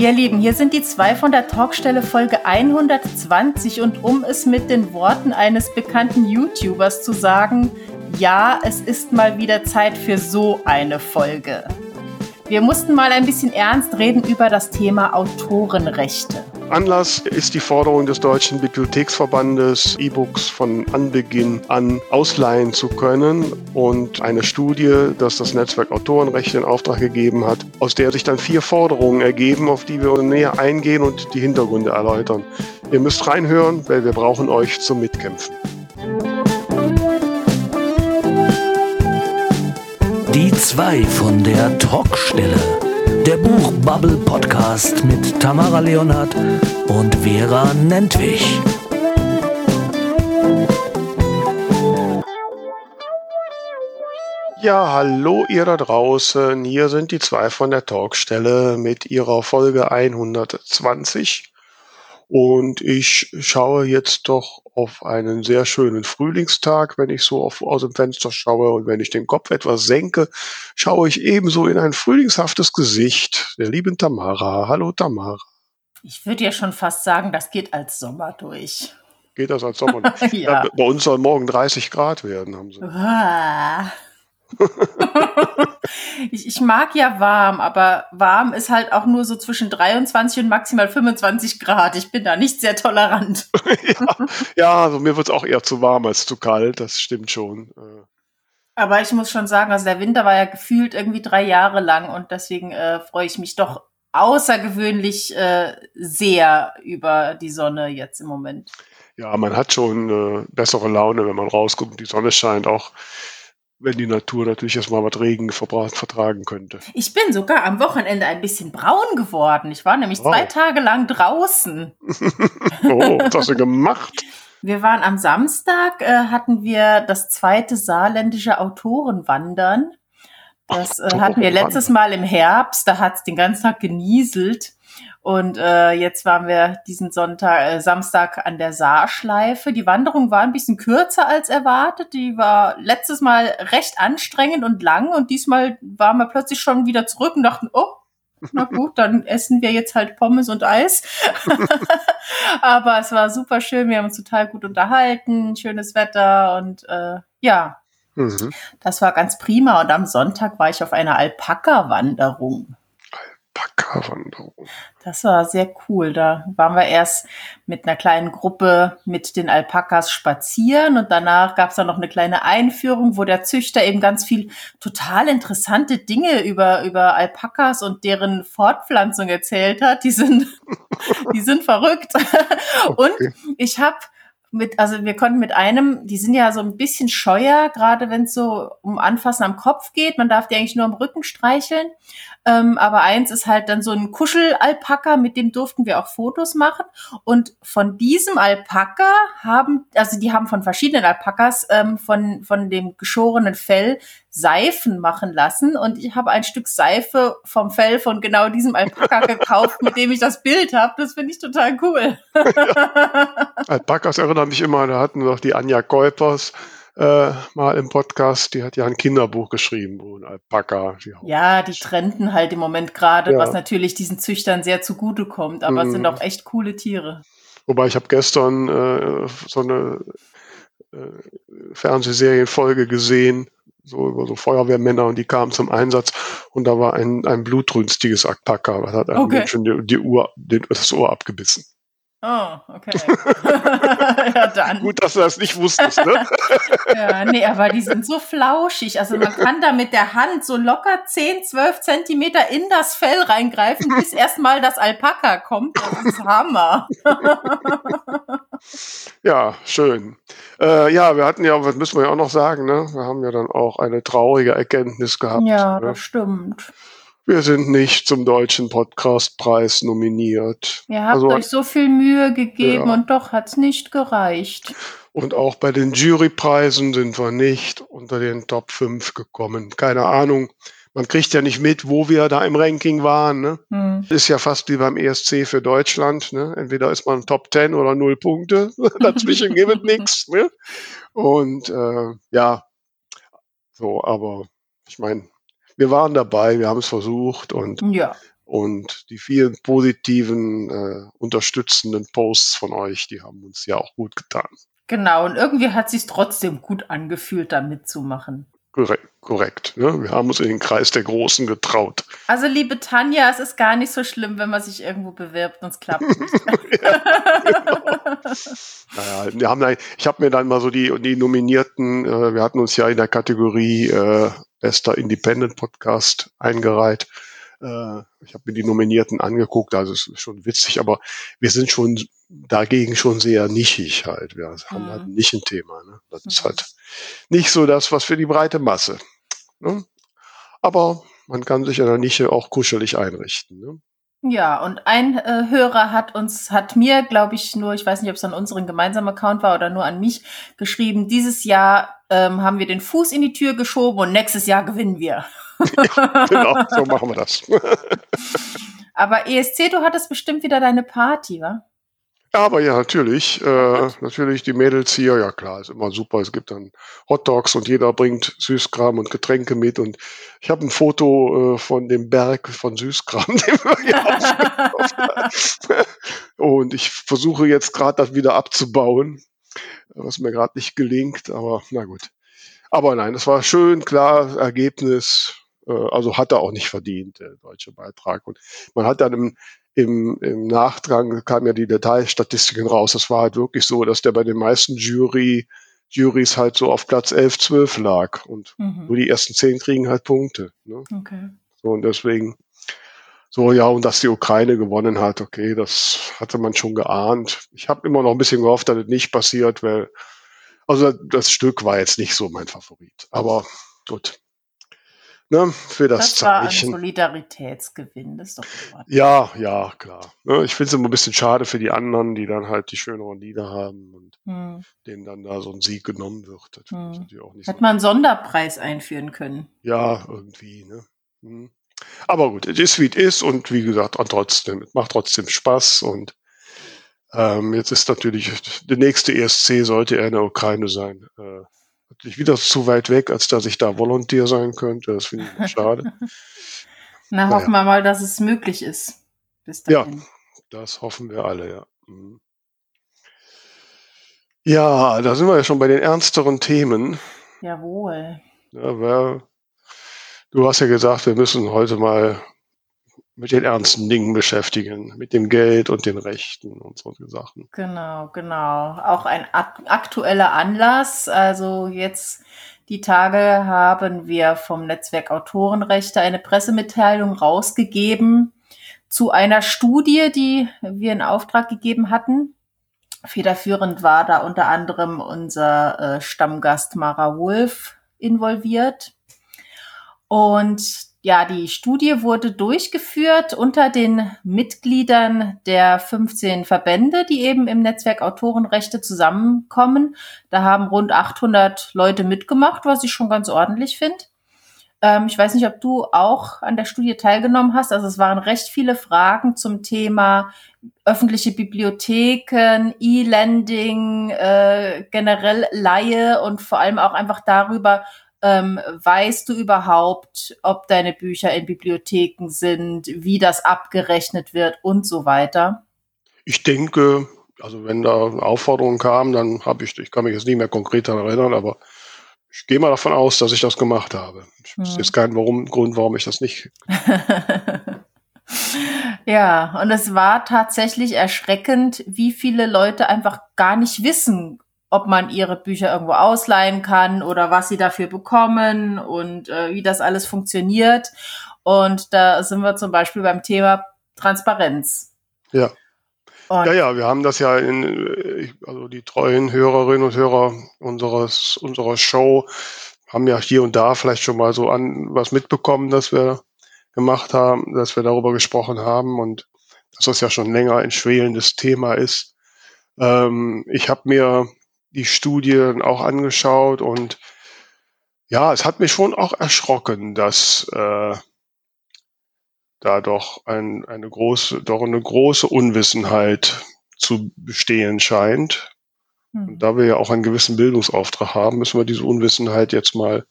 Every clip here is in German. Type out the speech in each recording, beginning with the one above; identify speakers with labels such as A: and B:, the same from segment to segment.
A: Ihr Lieben, hier sind die zwei von der Talkstelle Folge 120 und um es mit den Worten eines bekannten YouTubers zu sagen, ja, es ist mal wieder Zeit für so eine Folge. Wir mussten mal ein bisschen ernst reden über das Thema Autorenrechte.
B: Anlass ist die Forderung des Deutschen Bibliotheksverbandes, E-Books von Anbeginn an ausleihen zu können und eine Studie, das das Netzwerk Autorenrechte in Auftrag gegeben hat, aus der sich dann vier Forderungen ergeben, auf die wir näher eingehen und die Hintergründe erläutern. Ihr müsst reinhören, weil wir brauchen euch zum Mitkämpfen.
C: Die zwei von der Talkstelle. Der Buchbubble Podcast mit Tamara Leonhardt und Vera Nentwich.
B: Ja, hallo ihr da draußen. Hier sind die zwei von der Talkstelle mit ihrer Folge 120. Und ich schaue jetzt doch auf einen sehr schönen Frühlingstag, wenn ich so auf, aus dem Fenster schaue und wenn ich den Kopf etwas senke, schaue ich ebenso in ein frühlingshaftes Gesicht der lieben Tamara. Hallo Tamara.
A: Ich würde ja schon fast sagen, das geht als Sommer durch.
B: Geht das als Sommer? durch? ja. Bei uns soll morgen 30 Grad werden, haben sie.
A: Ich, ich mag ja warm, aber warm ist halt auch nur so zwischen 23 und maximal 25 Grad. Ich bin da nicht sehr tolerant.
B: ja, ja, also mir wird es auch eher zu warm als zu kalt, das stimmt schon. Äh.
A: Aber ich muss schon sagen, also der Winter war ja gefühlt irgendwie drei Jahre lang und deswegen äh, freue ich mich doch außergewöhnlich äh, sehr über die Sonne jetzt im Moment.
B: Ja, man hat schon äh, bessere Laune, wenn man rauskommt und die Sonne scheint. Auch wenn die Natur natürlich erstmal was Regen vertragen könnte.
A: Ich bin sogar am Wochenende ein bisschen braun geworden. Ich war nämlich oh. zwei Tage lang draußen.
B: oh, was hast du gemacht?
A: Wir waren am Samstag, äh, hatten wir das zweite saarländische Autorenwandern. Das äh, hatten wir letztes Mal im Herbst, da hat es den ganzen Tag genieselt. Und äh, jetzt waren wir diesen Sonntag, äh, Samstag an der Saarschleife. Die Wanderung war ein bisschen kürzer als erwartet. Die war letztes Mal recht anstrengend und lang und diesmal waren wir plötzlich schon wieder zurück und dachten, oh, na gut, dann essen wir jetzt halt Pommes und Eis. Aber es war super schön, wir haben uns total gut unterhalten, schönes Wetter und äh, ja, mhm. das war ganz prima. Und am Sonntag war ich auf einer Alpaka-Wanderung.
B: Alpaka-Wanderung.
A: Das war sehr cool. Da waren wir erst mit einer kleinen Gruppe mit den Alpakas spazieren und danach gab es dann noch eine kleine Einführung, wo der Züchter eben ganz viel total interessante Dinge über, über Alpakas und deren Fortpflanzung erzählt hat. Die sind, die sind verrückt. Okay. Und ich habe mit, also wir konnten mit einem, die sind ja so ein bisschen scheuer, gerade wenn es so um Anfassen am Kopf geht. Man darf die eigentlich nur am Rücken streicheln. Ähm, aber eins ist halt dann so ein Kuschelalpaka, mit dem durften wir auch Fotos machen. Und von diesem Alpaka haben, also die haben von verschiedenen Alpakas ähm, von, von dem geschorenen Fell Seifen machen lassen. Und ich habe ein Stück Seife vom Fell von genau diesem Alpaka gekauft, mit dem ich das Bild habe. Das finde ich total cool.
B: ja. Alpakas erinnern mich immer, da hatten wir doch die Anja Keupers äh, mal im Podcast, die hat ja ein Kinderbuch geschrieben, wo ein Alpaka.
A: Die ja, die trennten halt im Moment gerade, ja. was natürlich diesen Züchtern sehr zugute kommt, aber mhm. es sind auch echt coole Tiere.
B: Wobei ich habe gestern äh, so eine äh, Fernsehserienfolge gesehen, so über so Feuerwehrmänner und die kamen zum Einsatz und da war ein, ein blutrünstiges Alpaka, was hat einem okay. Menschen die, die Uhr, den, das Ohr abgebissen.
A: Oh, okay. ja, dann.
B: Gut, dass du das nicht wusstest, ne?
A: ja, nee, aber die sind so flauschig. Also man kann da mit der Hand so locker 10, 12 Zentimeter in das Fell reingreifen, bis erstmal das Alpaka kommt. Das ist Hammer.
B: ja, schön. Äh, ja, wir hatten ja, was müssen wir ja auch noch sagen, ne? Wir haben ja dann auch eine traurige Erkenntnis gehabt.
A: Ja,
B: ne?
A: das stimmt.
B: Wir sind nicht zum Deutschen Podcastpreis nominiert.
A: Ihr habt also, euch so viel Mühe gegeben ja. und doch hat es nicht gereicht.
B: Und auch bei den Jurypreisen sind wir nicht unter den Top 5 gekommen. Keine Ahnung. Man kriegt ja nicht mit, wo wir da im Ranking waren. Ne? Hm. Ist ja fast wie beim ESC für Deutschland. Ne? Entweder ist man Top 10 oder null Punkte. Dazwischen gibt es nichts. Ne? Und äh, ja, so, aber ich meine, wir waren dabei, wir haben es versucht und,
A: ja.
B: Und die vielen positiven, äh, unterstützenden Posts von euch, die haben uns ja auch gut getan.
A: Genau, und irgendwie hat sich trotzdem gut angefühlt, da mitzumachen.
B: Korrekt, korrekt. Ne? Wir haben uns in den Kreis der Großen getraut.
A: Also, liebe Tanja, es ist gar nicht so schlimm, wenn man sich irgendwo bewirbt und es klappt nicht.
B: ja, genau. naja, wir haben, ich habe mir dann mal so die, die Nominierten, äh, wir hatten uns ja in der Kategorie äh, Bester Independent Podcast eingereiht. Äh, ich habe mir die Nominierten angeguckt, also es ist schon witzig, aber wir sind schon dagegen schon sehr nischig halt. Wir haben halt mhm. nicht ein Thema. Ne? Das mhm. ist halt nicht so das, was für die breite Masse. Ne? Aber man kann sich in der Nische auch kuschelig einrichten. Ne?
A: Ja, und ein äh, Hörer hat uns, hat mir, glaube ich, nur, ich weiß nicht, ob es an unseren gemeinsamen Account war oder nur an mich, geschrieben, dieses Jahr ähm, haben wir den Fuß in die Tür geschoben und nächstes Jahr gewinnen wir.
B: genau, so machen wir das.
A: Aber ESC, du hattest bestimmt wieder deine Party, wa?
B: Aber ja, natürlich. Äh, natürlich die Mädels hier, ja klar, ist immer super. Es gibt dann Hot Dogs und jeder bringt Süßkram und Getränke mit. Und ich habe ein Foto äh, von dem Berg von Süßkram, den wir hier Und ich versuche jetzt gerade das wieder abzubauen, was mir gerade nicht gelingt. Aber na gut. Aber nein, es war schön, klar, Ergebnis. Äh, also hat er auch nicht verdient, der deutsche Beitrag. Und man hat dann im im, im Nachdrang kamen ja die Detailstatistiken raus. Es war halt wirklich so, dass der bei den meisten Jury, Juries halt so auf Platz 11, 12 lag. Und mhm. nur die ersten zehn kriegen halt Punkte. Ne? Okay. So, und deswegen, so, ja, und dass die Ukraine gewonnen hat, okay, das hatte man schon geahnt. Ich habe immer noch ein bisschen gehofft, dass das nicht passiert, weil, also das Stück war jetzt nicht so mein Favorit. Aber gut ne, für das, das Zeichen.
A: War ein Solidaritätsgewinn, das ist doch
B: ordentlich. Ja, ja, klar. Ne, ich finde es immer ein bisschen schade für die anderen, die dann halt die schöneren Lieder haben und hm. denen dann da so ein Sieg genommen wird. Das
A: hm. auch nicht Hätte so man einen Sonderpreis einführen können.
B: Ja, irgendwie, ne? Hm. Aber gut, es ist wie es ist und wie gesagt, trotzdem, es macht trotzdem Spaß und ähm, jetzt ist natürlich, der nächste ESC sollte er in der Ukraine sein. Äh, natürlich wieder zu weit weg, als dass ich da Volontär sein könnte. Das finde ich schade.
A: Na, naja. hoffen wir mal, dass es möglich ist.
B: Bis dahin. Ja, das hoffen wir alle, ja. Mhm. Ja, da sind wir ja schon bei den ernsteren Themen.
A: Jawohl.
B: Ja, wer, du hast ja gesagt, wir müssen heute mal mit den ernsten Dingen beschäftigen, mit dem Geld und den Rechten und solche Sachen.
A: Genau, genau. Auch ein aktueller Anlass. Also jetzt die Tage haben wir vom Netzwerk Autorenrechte eine Pressemitteilung rausgegeben zu einer Studie, die wir in Auftrag gegeben hatten. Federführend war da unter anderem unser äh, Stammgast Mara Wolf involviert. Und ja, die Studie wurde durchgeführt unter den Mitgliedern der 15 Verbände, die eben im Netzwerk Autorenrechte zusammenkommen. Da haben rund 800 Leute mitgemacht, was ich schon ganz ordentlich finde. Ähm, ich weiß nicht, ob du auch an der Studie teilgenommen hast. Also es waren recht viele Fragen zum Thema öffentliche Bibliotheken, E-Lending, äh, generell Laie und vor allem auch einfach darüber, ähm, weißt du überhaupt, ob deine Bücher in Bibliotheken sind, wie das abgerechnet wird und so weiter?
B: Ich denke, also wenn da Aufforderungen kamen, dann habe ich, ich kann mich jetzt nicht mehr konkret daran erinnern, aber ich gehe mal davon aus, dass ich das gemacht habe. Ich hm. jetzt keinen warum, Grund, warum ich das nicht.
A: ja, und es war tatsächlich erschreckend, wie viele Leute einfach gar nicht wissen, ob man ihre Bücher irgendwo ausleihen kann oder was sie dafür bekommen und äh, wie das alles funktioniert. Und da sind wir zum Beispiel beim Thema Transparenz.
B: Ja. Und ja, ja, wir haben das ja in, äh, also die treuen Hörerinnen und Hörer unseres, unserer Show haben ja hier und da vielleicht schon mal so an was mitbekommen, dass wir gemacht haben, dass wir darüber gesprochen haben und dass das ja schon länger ein schwelendes Thema ist. Ähm, ich habe mir die Studien auch angeschaut und ja, es hat mich schon auch erschrocken, dass äh, da doch ein, eine große, doch eine große Unwissenheit zu bestehen scheint. Und hm. da wir ja auch einen gewissen Bildungsauftrag haben, müssen wir diese Unwissenheit jetzt mal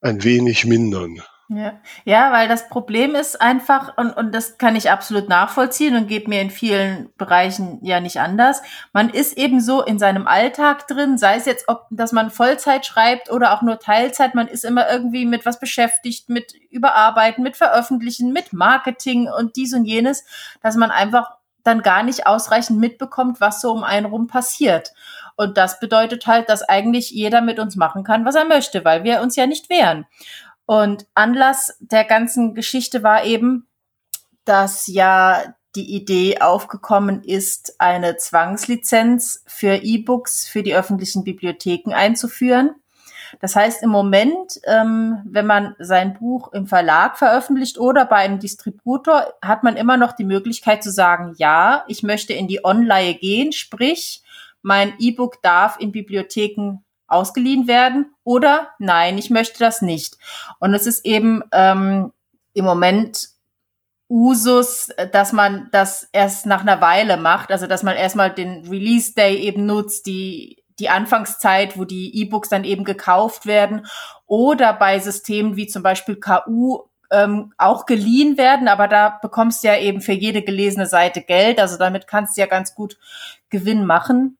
B: ein wenig mindern.
A: Ja. ja, weil das Problem ist einfach, und, und das kann ich absolut nachvollziehen und geht mir in vielen Bereichen ja nicht anders. Man ist eben so in seinem Alltag drin, sei es jetzt, ob, dass man Vollzeit schreibt oder auch nur Teilzeit, man ist immer irgendwie mit was beschäftigt, mit Überarbeiten, mit Veröffentlichen, mit Marketing und dies und jenes, dass man einfach dann gar nicht ausreichend mitbekommt, was so um einen rum passiert. Und das bedeutet halt, dass eigentlich jeder mit uns machen kann, was er möchte, weil wir uns ja nicht wehren. Und Anlass der ganzen Geschichte war eben, dass ja die Idee aufgekommen ist, eine Zwangslizenz für E-Books für die öffentlichen Bibliotheken einzuführen. Das heißt, im Moment, ähm, wenn man sein Buch im Verlag veröffentlicht oder bei einem Distributor, hat man immer noch die Möglichkeit zu sagen, ja, ich möchte in die Online gehen, sprich, mein E-Book darf in Bibliotheken ausgeliehen werden oder nein, ich möchte das nicht. Und es ist eben ähm, im Moment Usus, dass man das erst nach einer Weile macht, also dass man erstmal den Release Day eben nutzt, die die Anfangszeit, wo die E-Books dann eben gekauft werden oder bei Systemen wie zum Beispiel KU ähm, auch geliehen werden, aber da bekommst du ja eben für jede gelesene Seite Geld, also damit kannst du ja ganz gut Gewinn machen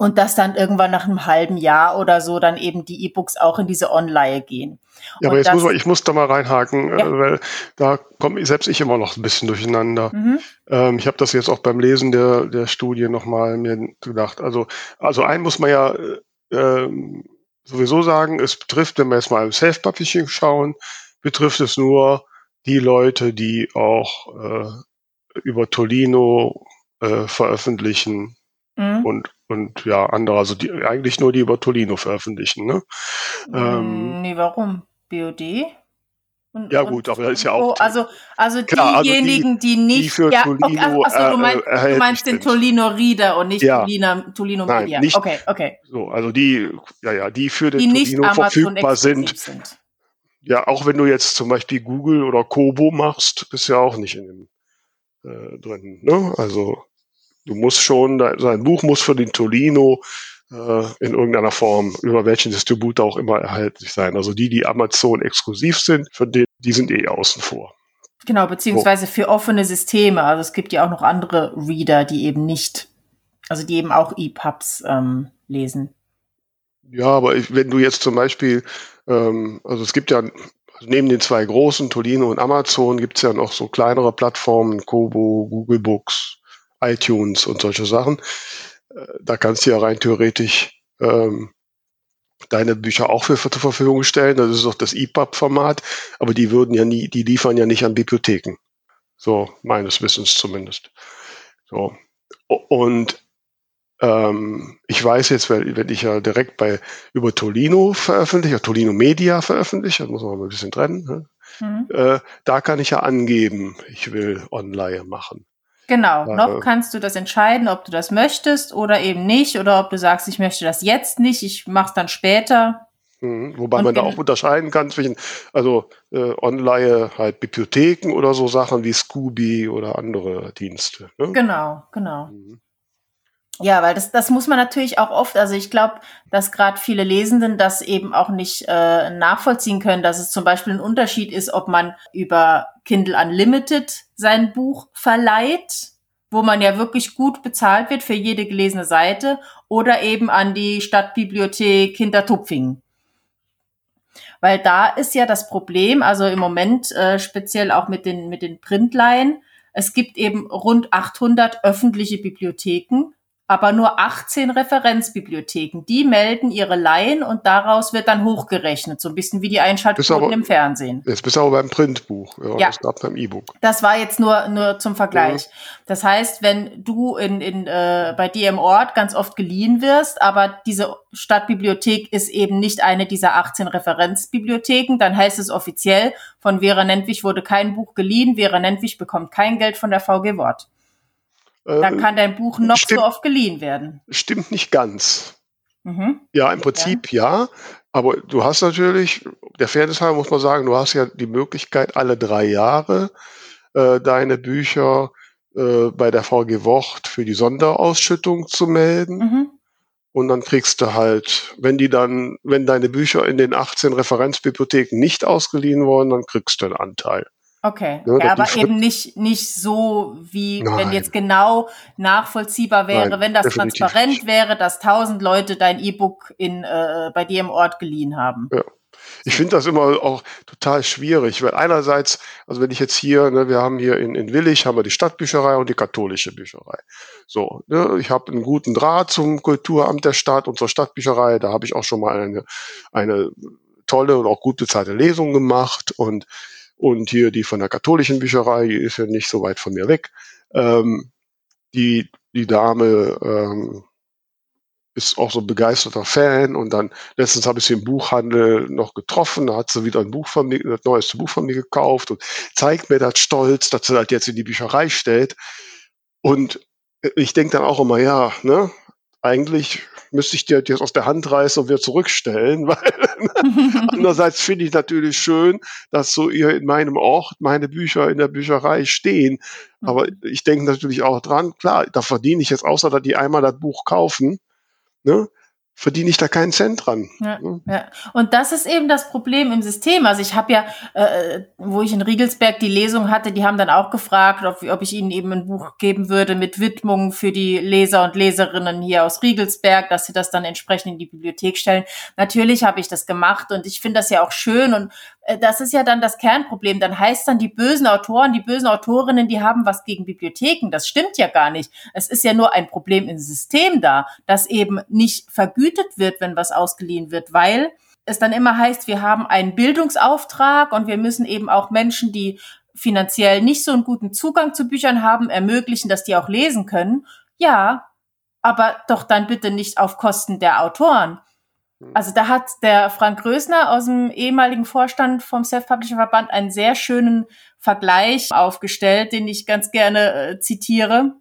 A: und dass dann irgendwann nach einem halben Jahr oder so dann eben die E-Books auch in diese Online gehen.
B: Ja, aber jetzt muss man, ich muss da mal reinhaken, ja. äh, weil da komme ich selbst ich immer noch ein bisschen durcheinander. Mhm. Ähm, ich habe das jetzt auch beim Lesen der, der Studie nochmal mir gedacht. Also, also ein muss man ja äh, ähm, sowieso sagen, es betrifft, wenn wir jetzt mal im Self-Publishing schauen, betrifft es nur die Leute, die auch äh, über Tolino äh, veröffentlichen mhm. und und ja, andere, also die eigentlich nur die über Tolino veröffentlichen, ne?
A: Ähm, nee, warum? BOD?
B: Und, ja gut, aber das ist ja auch.
A: Also, also klar, diejenigen, also die, die, nicht. Die
B: für ja, Tolino, okay,
A: achso, du meinst, äh, du meinst den Tolino Reader und nicht ja. Tolino, Tolino
B: Nein,
A: Media.
B: Nicht,
A: okay, okay.
B: So, also die, ja, ja, die für den die Tolino verfügbar sind. sind. Ja, auch wenn du jetzt zum Beispiel Google oder Kobo machst, bist du ja auch nicht in dem äh, drin. Ne? Also Du musst schon, sein Buch muss für den Tolino äh, in irgendeiner Form, über welchen Distributor auch immer erhältlich sein. Also die, die Amazon exklusiv sind, für den, die sind eh außen vor.
A: Genau, beziehungsweise für offene Systeme. Also es gibt ja auch noch andere Reader, die eben nicht, also die eben auch EPUBs ähm, lesen.
B: Ja, aber ich, wenn du jetzt zum Beispiel, ähm, also es gibt ja also neben den zwei großen, Tolino und Amazon, gibt es ja noch so kleinere Plattformen, Kobo, Google Books, iTunes und solche Sachen. Äh, da kannst du ja rein theoretisch ähm, deine Bücher auch für, für zur Verfügung stellen. Das ist auch das EPUB-Format, aber die würden ja nie, die liefern ja nicht an Bibliotheken. So, meines Wissens zumindest. So. Und ähm, ich weiß jetzt, wenn, wenn ich ja direkt bei über Tolino veröffentliche, Tolino Media veröffentliche, das muss man mal ein bisschen trennen, ne? mhm. äh, da kann ich ja angeben, ich will Online machen.
A: Genau, äh, noch kannst du das entscheiden, ob du das möchtest oder eben nicht, oder ob du sagst, ich möchte das jetzt nicht, ich mache es dann später.
B: Mhm, wobei Und man da auch unterscheiden kann zwischen, also äh, Online halt Bibliotheken oder so Sachen wie Scooby oder andere Dienste.
A: Ne? Genau, genau. Mhm. Ja, weil das, das muss man natürlich auch oft, also ich glaube, dass gerade viele Lesenden das eben auch nicht äh, nachvollziehen können, dass es zum Beispiel ein Unterschied ist, ob man über Kindle Unlimited sein Buch verleiht, wo man ja wirklich gut bezahlt wird für jede gelesene Seite, oder eben an die Stadtbibliothek Hintertupfingen. Weil da ist ja das Problem, also im Moment äh, speziell auch mit den, mit den Printleihen, es gibt eben rund 800 öffentliche Bibliotheken aber nur 18 Referenzbibliotheken. Die melden ihre Laien und daraus wird dann hochgerechnet, so ein bisschen wie die Einschaltquoten im Fernsehen.
B: Jetzt bist du aber beim Printbuch,
A: ja, ja.
B: das gab beim E-Book.
A: Das war jetzt nur nur zum Vergleich. Mhm. Das heißt, wenn du in, in äh, bei dir im Ort ganz oft geliehen wirst, aber diese Stadtbibliothek ist eben nicht eine dieser 18 Referenzbibliotheken, dann heißt es offiziell, von Vera Nentwich wurde kein Buch geliehen, Vera Nentwich bekommt kein Geld von der VG Wort. Dann äh, kann dein Buch noch stimmt, so oft geliehen werden.
B: Stimmt nicht ganz. Mhm. Ja, im Prinzip ja. ja. Aber du hast natürlich, der Fairness halber muss man sagen, du hast ja die Möglichkeit, alle drei Jahre äh, deine Bücher äh, bei der VG Wort für die Sonderausschüttung zu melden. Mhm. und dann kriegst du halt, wenn die dann, wenn deine Bücher in den 18 Referenzbibliotheken nicht ausgeliehen wurden, dann kriegst du einen Anteil.
A: Okay, ja, ja aber eben nicht, nicht so, wie Nein. wenn jetzt genau nachvollziehbar wäre, Nein, wenn das transparent nicht. wäre, dass tausend Leute dein E-Book in, äh, bei dir im Ort geliehen haben.
B: Ja. Ich finde das immer auch total schwierig, weil einerseits, also wenn ich jetzt hier, ne, wir haben hier in, in Willig, haben wir die Stadtbücherei und die katholische Bücherei. So, ne, ich habe einen guten Draht zum Kulturamt der Stadt und zur Stadtbücherei, da habe ich auch schon mal eine, eine tolle und auch gut bezahlte Lesung gemacht und, und hier die von der katholischen Bücherei, die ist ja nicht so weit von mir weg. Ähm, die, die Dame, ähm, ist auch so ein begeisterter Fan und dann letztens habe ich sie im Buchhandel noch getroffen, da hat sie wieder ein Buch von mir, das neueste Buch von mir gekauft und zeigt mir das stolz, dass sie das jetzt in die Bücherei stellt. Und ich denke dann auch immer, ja, ne, eigentlich müsste ich dir jetzt aus der Hand reißen und wieder zurückstellen, weil andererseits finde ich natürlich schön, dass so ihr in meinem Ort meine Bücher in der Bücherei stehen. Aber mhm. ich denke natürlich auch dran, klar, da verdiene ich jetzt außer, dass die einmal das Buch kaufen, ne, verdiene ich da keinen Cent dran.
A: Ja, ne? ja. Und das ist eben das Problem im System. Also ich habe ja, äh, wo ich in Riegelsberg die Lesung hatte, die haben dann auch gefragt, ob, ob ich ihnen eben ein Buch geben würde mit Widmungen für die Leser und Leserinnen hier aus Riegelsberg, dass sie das dann entsprechend in die Bibliothek stellen. Natürlich habe ich das gemacht und ich finde das ja auch schön und äh, das ist ja dann das Kernproblem. Dann heißt dann, die bösen Autoren, die bösen Autorinnen, die haben was gegen Bibliotheken. Das stimmt ja gar nicht. Es ist ja nur ein Problem im System da, dass eben nicht vergütet wird, wenn was ausgeliehen wird, weil es dann immer heißt, wir haben einen Bildungsauftrag und wir müssen eben auch Menschen, die finanziell nicht so einen guten Zugang zu Büchern haben, ermöglichen, dass die auch lesen können. Ja, aber doch dann bitte nicht auf Kosten der Autoren. Hm. Also da hat der Frank Grösner aus dem ehemaligen Vorstand vom Self-Publisher-Verband einen sehr schönen Vergleich aufgestellt, den ich ganz gerne äh, zitiere,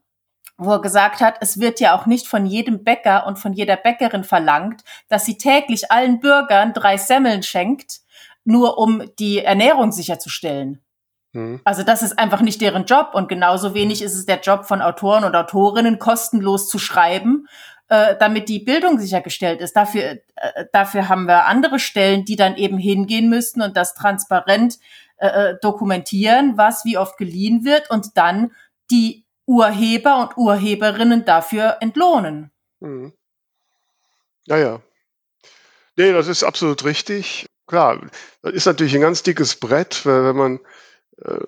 A: wo er gesagt hat, es wird ja auch nicht von jedem Bäcker und von jeder Bäckerin verlangt, dass sie täglich allen Bürgern drei Semmeln schenkt, nur um die Ernährung sicherzustellen. Mhm. Also das ist einfach nicht deren Job und genauso wenig ist es der Job von Autoren und Autorinnen, kostenlos zu schreiben äh, damit die Bildung sichergestellt ist. Dafür, äh, dafür haben wir andere Stellen, die dann eben hingehen müssten und das transparent äh, äh, dokumentieren, was wie oft geliehen wird und dann die Urheber und Urheberinnen dafür entlohnen. Mhm.
B: Ja, ja. Nee, das ist absolut richtig. Klar, das ist natürlich ein ganz dickes Brett, wenn man äh,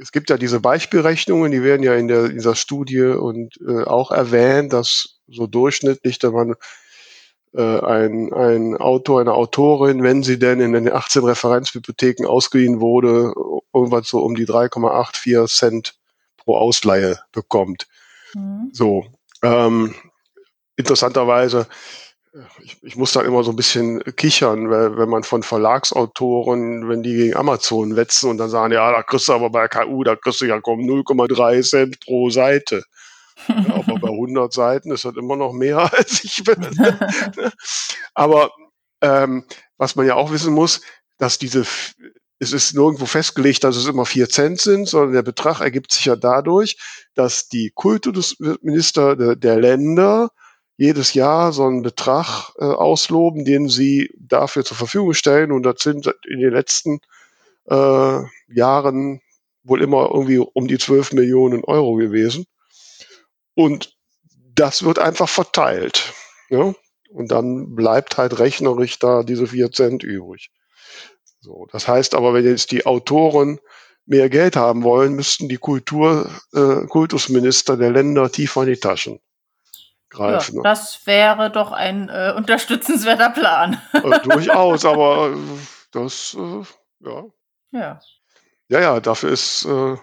B: es gibt ja diese Beispielrechnungen, die werden ja in, der, in dieser Studie und äh, auch erwähnt, dass so durchschnittlich, da man äh, ein, ein Autor, eine Autorin, wenn sie denn in den 18 Referenzbibliotheken ausgeliehen wurde, irgendwas so um die 3,84 Cent pro Ausleihe bekommt. Mhm. So. Ähm, interessanterweise ich, ich muss da immer so ein bisschen kichern, weil, wenn man von Verlagsautoren, wenn die gegen Amazon wetzen und dann sagen, ja, da kriegst du aber bei KU, da kriegst du ja kaum 0,3 Cent pro Seite. Ja, aber bei 100 Seiten ist das immer noch mehr, als ich bin. aber ähm, was man ja auch wissen muss, dass diese, es ist nirgendwo festgelegt, dass es immer vier Cent sind, sondern der Betrag ergibt sich ja dadurch, dass die Kultusminister der, der Länder jedes Jahr so einen Betrag äh, ausloben, den sie dafür zur Verfügung stellen. Und das sind in den letzten äh, Jahren wohl immer irgendwie um die 12 Millionen Euro gewesen. Und das wird einfach verteilt. Ja? Und dann bleibt halt rechnerisch da diese 4 Cent übrig. So, das heißt aber, wenn jetzt die Autoren mehr Geld haben wollen, müssten die Kultur, äh, Kultusminister der Länder tiefer in die Taschen greifen.
A: Ja, das wäre doch ein äh, unterstützenswerter Plan.
B: äh, durchaus, aber äh, das, äh, ja.
A: Ja.
B: Ja, ja, dafür ist, äh,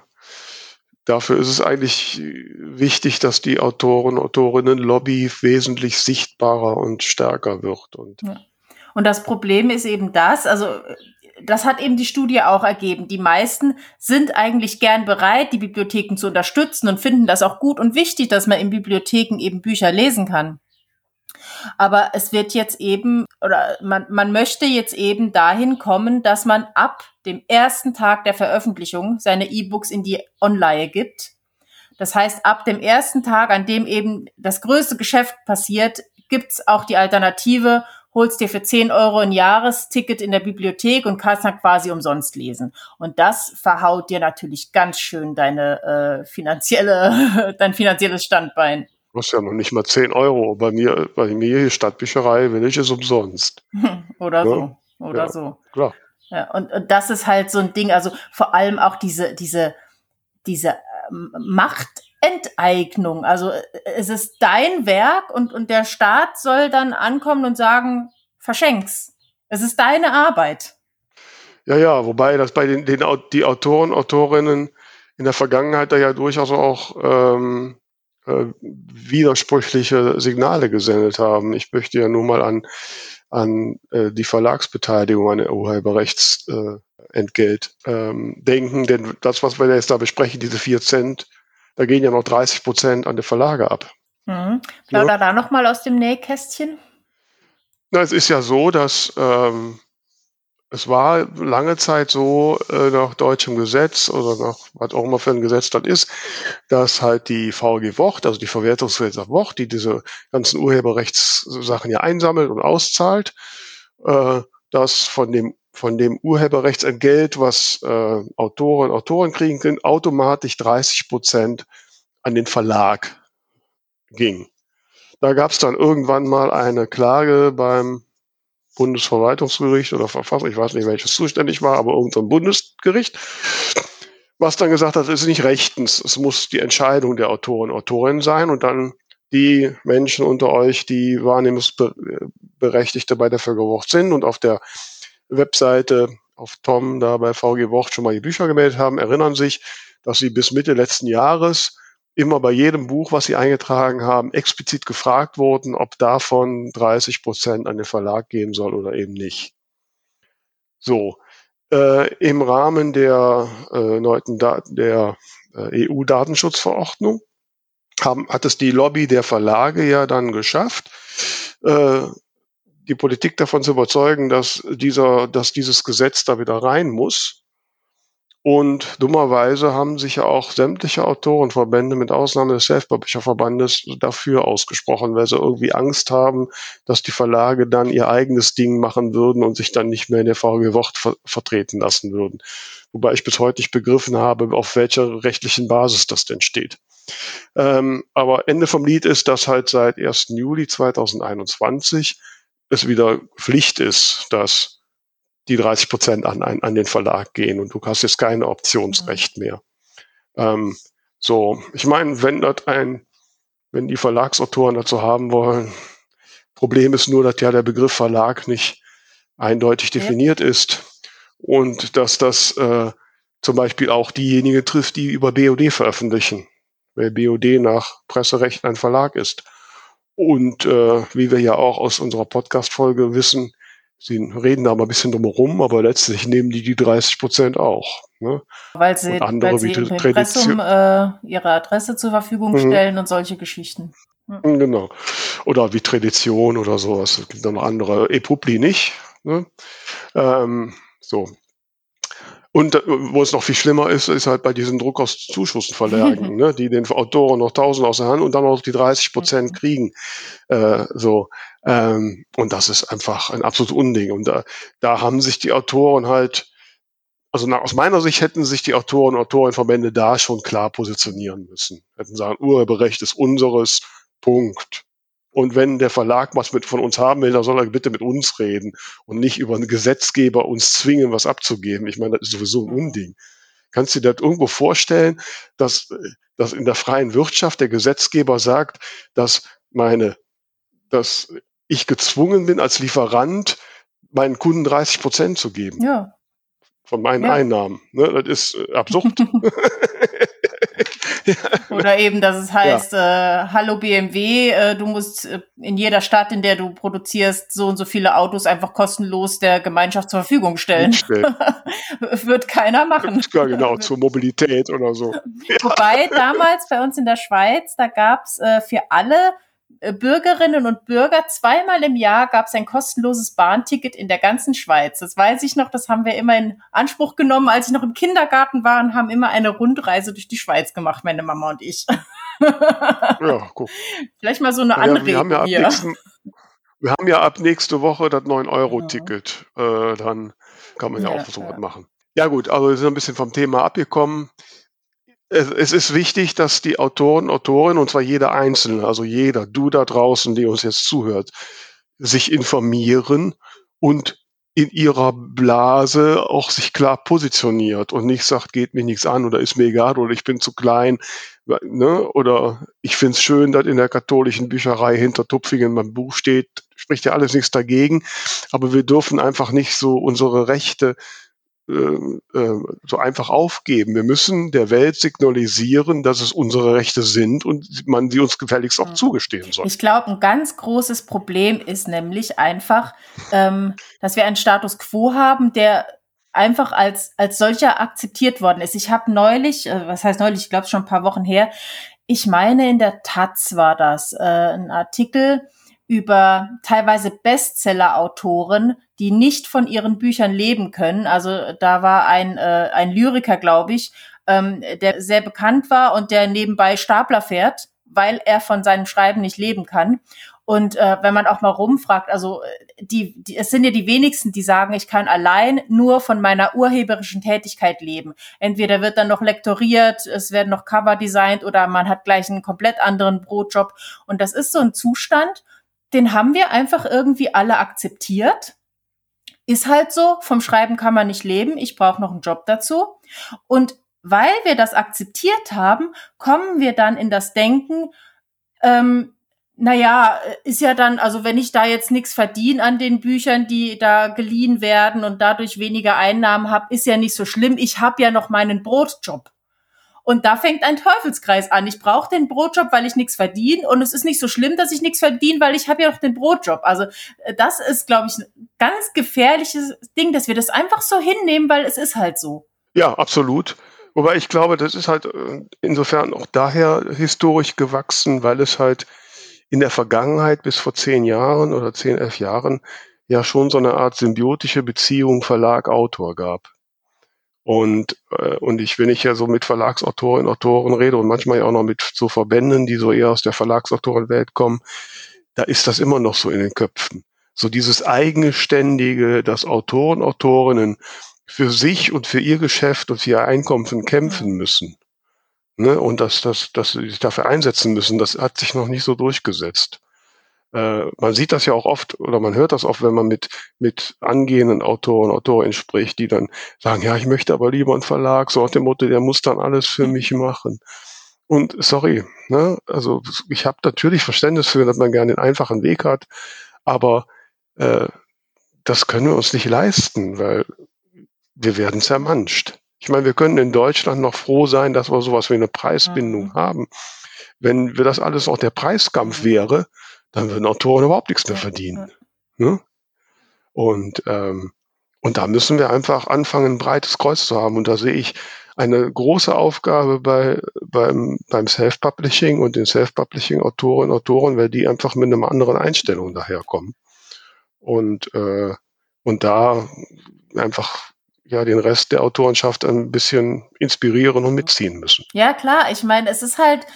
B: dafür ist es eigentlich wichtig, dass die Autoren, Autorinnen-Lobby wesentlich sichtbarer und stärker wird. Und,
A: ja. und das Problem ist eben das, also das hat eben die Studie auch ergeben. Die meisten sind eigentlich gern bereit, die Bibliotheken zu unterstützen und finden das auch gut und wichtig, dass man in Bibliotheken eben Bücher lesen kann. Aber es wird jetzt eben, oder man, man möchte jetzt eben dahin kommen, dass man ab dem ersten Tag der Veröffentlichung seine E-Books in die Online gibt. Das heißt, ab dem ersten Tag, an dem eben das größte Geschäft passiert, gibt's auch die Alternative, holst dir für 10 Euro ein Jahresticket in der Bibliothek und kannst dann quasi umsonst lesen. Und das verhaut dir natürlich ganz schön deine äh, finanzielle, dein finanzielles Standbein.
B: Du hast ja noch nicht mal 10 Euro. Bei mir, bei mir hier Stadtbücherei will ich es umsonst.
A: Oder ja? so. Oder ja, so.
B: Klar.
A: Ja, und, und das ist halt so ein Ding, also vor allem auch diese, diese, diese ähm, Machtenteignung. Also es ist dein Werk und, und der Staat soll dann ankommen und sagen, verschenk's. Es ist deine Arbeit.
B: Ja, ja, wobei das bei den, den die Autoren, Autorinnen in der Vergangenheit da ja durchaus auch ähm, äh, widersprüchliche Signale gesendet haben. Ich möchte ja nur mal an an äh, die Verlagsbeteiligung an der Urheberrechtsentgelt äh, ähm, denken. Denn das, was wir jetzt da besprechen, diese vier Cent, da gehen ja noch 30 Prozent an die Verlage ab.
A: Mhm. Plauder ja. da nochmal aus dem Nähkästchen.
B: Na, es ist ja so, dass ähm, es war lange Zeit so äh, nach deutschem Gesetz oder nach was auch immer für ein Gesetz das ist, dass halt die VG Wort, also die Verwertungsgesellschaft Wort, die diese ganzen Urheberrechtssachen ja einsammelt und auszahlt, äh, dass von dem von dem Urheberrechtsentgelt, was äh, Autoren und Autoren kriegen können, automatisch 30 Prozent an den Verlag ging. Da gab es dann irgendwann mal eine Klage beim Bundesverwaltungsgericht oder Verfassung, ich weiß nicht, welches zuständig war, aber irgendein Bundesgericht, was dann gesagt hat, es ist nicht rechtens, es muss die Entscheidung der Autoren und Autorinnen sein und dann die Menschen unter euch, die Wahrnehmungsberechtigte bei der Völkerwort sind und auf der Webseite auf Tom da bei VG Wort schon mal die Bücher gemeldet haben, erinnern sich, dass sie bis Mitte letzten Jahres immer bei jedem Buch, was sie eingetragen haben, explizit gefragt wurden, ob davon 30 Prozent an den Verlag gehen soll oder eben nicht. So, äh, im Rahmen der äh, neuen der äh, EU-Datenschutzverordnung haben, hat es die Lobby der Verlage ja dann geschafft, äh, die Politik davon zu überzeugen, dass dieser, dass dieses Gesetz da wieder rein muss und dummerweise haben sich ja auch sämtliche Autorenverbände mit Ausnahme des Self-Publisher-Verbandes dafür ausgesprochen, weil sie irgendwie Angst haben, dass die Verlage dann ihr eigenes Ding machen würden und sich dann nicht mehr in der VG Wort ver vertreten lassen würden. Wobei ich bis heute nicht begriffen habe, auf welcher rechtlichen Basis das denn steht. Ähm, aber Ende vom Lied ist, dass halt seit 1. Juli 2021 es wieder Pflicht ist, dass die 30 Prozent an, an den Verlag gehen und du hast jetzt keine Optionsrecht mhm. mehr. Ähm, so, ich meine, wenn das ein, wenn die Verlagsautoren dazu haben wollen, Problem ist nur, dass ja der Begriff Verlag nicht eindeutig definiert ja. ist und dass das äh, zum Beispiel auch diejenigen trifft, die über BOD veröffentlichen, weil BOD nach Presserecht ein Verlag ist. Und äh, wie wir ja auch aus unserer Podcast-Folge wissen, Sie reden da mal ein bisschen drumherum, aber letztlich nehmen die die 30 Prozent auch. Ne?
A: Weil sie, und andere weil sie im Impressum äh, ihre Adresse zur Verfügung mhm. stellen und solche Geschichten.
B: Mhm. Genau. Oder wie Tradition oder sowas. Es gibt noch andere. E-Publi nicht. Ne? Ähm, so. Und äh, wo es noch viel schlimmer ist, ist halt bei diesen Druckkostenzuschussenverlagen, ne, die den Autoren noch 1000 aus der Hand und dann noch die 30 Prozent mhm. kriegen. Äh, so. Ähm, und das ist einfach ein absolutes Unding. Und da, da haben sich die Autoren halt, also nach, aus meiner Sicht hätten sich die Autoren und Autorenverbände da schon klar positionieren müssen. Hätten sagen, Urheberrecht ist unseres, Punkt. Und wenn der Verlag was mit von uns haben will, dann soll er bitte mit uns reden und nicht über einen Gesetzgeber uns zwingen, was abzugeben. Ich meine, das ist sowieso ein Unding. Kannst du dir das irgendwo vorstellen, dass, dass in der freien Wirtschaft der Gesetzgeber sagt, dass meine, dass ich gezwungen bin, als Lieferant meinen Kunden 30 Prozent zu geben?
A: Ja.
B: Von meinen ja. Einnahmen. Ne, das ist äh, absurd.
A: Oder eben, dass es heißt, ja. äh, hallo BMW, äh, du musst äh, in jeder Stadt, in der du produzierst, so und so viele Autos einfach kostenlos der Gemeinschaft zur Verfügung stellen. Wird keiner machen.
B: Ja, genau, zur Mobilität oder so.
A: Wobei damals bei uns in der Schweiz, da gab's äh, für alle Bürgerinnen und Bürger. Zweimal im Jahr gab es ein kostenloses Bahnticket in der ganzen Schweiz. Das weiß ich noch, das haben wir immer in Anspruch genommen, als ich noch im Kindergarten war und haben immer eine Rundreise durch die Schweiz gemacht, meine Mama und ich.
B: ja, guck.
A: Vielleicht mal so eine ja, andere
B: wir haben ja ab nächsten, Wir haben ja ab nächste Woche das 9-Euro-Ticket. Äh, dann kann man ja, ja auch so ja. was machen. Ja gut, also wir sind ein bisschen vom Thema abgekommen. Es, ist wichtig, dass die Autoren, Autorinnen, und zwar jeder Einzelne, also jeder, du da draußen, die uns jetzt zuhört, sich informieren und in ihrer Blase auch sich klar positioniert und nicht sagt, geht mich nichts an oder ist mir egal oder ich bin zu klein. Ne? Oder ich finde es schön, dass in der katholischen Bücherei hinter Tupfingen mein Buch steht. Spricht ja alles nichts dagegen. Aber wir dürfen einfach nicht so unsere Rechte so einfach aufgeben. Wir müssen der Welt signalisieren, dass es unsere Rechte sind und man sie uns gefälligst auch zugestehen soll.
A: Ich glaube, ein ganz großes Problem ist nämlich einfach, ähm, dass wir einen Status quo haben, der einfach als, als solcher akzeptiert worden ist. Ich habe neulich, äh, was heißt neulich, ich glaube schon ein paar Wochen her, ich meine in der Taz war das, äh, ein Artikel über teilweise Bestseller-Autoren, die nicht von ihren Büchern leben können. Also da war ein, äh, ein Lyriker, glaube ich, ähm, der sehr bekannt war und der nebenbei Stapler fährt, weil er von seinem Schreiben nicht leben kann. Und äh, wenn man auch mal rumfragt, also die, die, es sind ja die wenigsten, die sagen, ich kann allein nur von meiner urheberischen Tätigkeit leben. Entweder wird dann noch lektoriert, es werden noch Cover designt oder man hat gleich einen komplett anderen Brotjob. Und das ist so ein Zustand, den haben wir einfach irgendwie alle akzeptiert. Ist halt so, vom Schreiben kann man nicht leben, ich brauche noch einen Job dazu. Und weil wir das akzeptiert haben, kommen wir dann in das Denken, ähm, naja, ist ja dann, also wenn ich da jetzt nichts verdiene an den Büchern, die da geliehen werden und dadurch weniger Einnahmen habe, ist ja nicht so schlimm. Ich habe ja noch meinen Brotjob. Und da fängt ein Teufelskreis an. Ich brauche den Brotjob, weil ich nichts verdiene. Und es ist nicht so schlimm, dass ich nichts verdiene, weil ich habe ja noch den Brotjob. Also äh, das ist, glaube ich, ganz gefährliches Ding, dass wir das einfach so hinnehmen, weil es ist halt so.
B: Ja, absolut. Wobei ich glaube, das ist halt äh, insofern auch daher historisch gewachsen, weil es halt in der Vergangenheit bis vor zehn Jahren oder zehn, elf Jahren ja schon so eine Art symbiotische Beziehung Verlag-Autor gab. Und, äh, und ich, wenn ich ja so mit Verlagsautorinnen, Autoren rede und manchmal ja auch noch mit so Verbänden, die so eher aus der Verlagsautorenwelt kommen, da ist das immer noch so in den Köpfen. So dieses eigenständige, dass Autoren, Autorinnen für sich und für ihr Geschäft und für ihr Einkommen kämpfen müssen. Ne? Und dass, dass, dass sie sich dafür einsetzen müssen, das hat sich noch nicht so durchgesetzt. Äh, man sieht das ja auch oft oder man hört das oft, wenn man mit, mit angehenden Autoren, Autorinnen spricht, die dann sagen, ja, ich möchte aber lieber einen Verlag, so nach dem Motto, der muss dann alles für mich machen. Und sorry, ne? also ich habe natürlich Verständnis für, dass man gerne den einfachen Weg hat, aber äh, das können wir uns nicht leisten, weil wir werden zermanscht. Ich meine, wir können in Deutschland noch froh sein, dass wir sowas wie eine Preisbindung mhm. haben. Wenn wir das alles auch der Preiskampf mhm. wäre, dann würden Autoren überhaupt nichts mehr verdienen. Ne? Und, ähm, und da müssen wir einfach anfangen, ein breites Kreuz zu haben. Und da sehe ich eine große Aufgabe bei, beim, beim Self-Publishing und den Self-Publishing-Autorinnen und Autoren, weil die einfach mit einer anderen Einstellung daherkommen. Und, äh, und da einfach ja den Rest der Autorenschaft ein bisschen inspirieren und mitziehen müssen.
A: Ja, klar. Ich meine, es ist halt,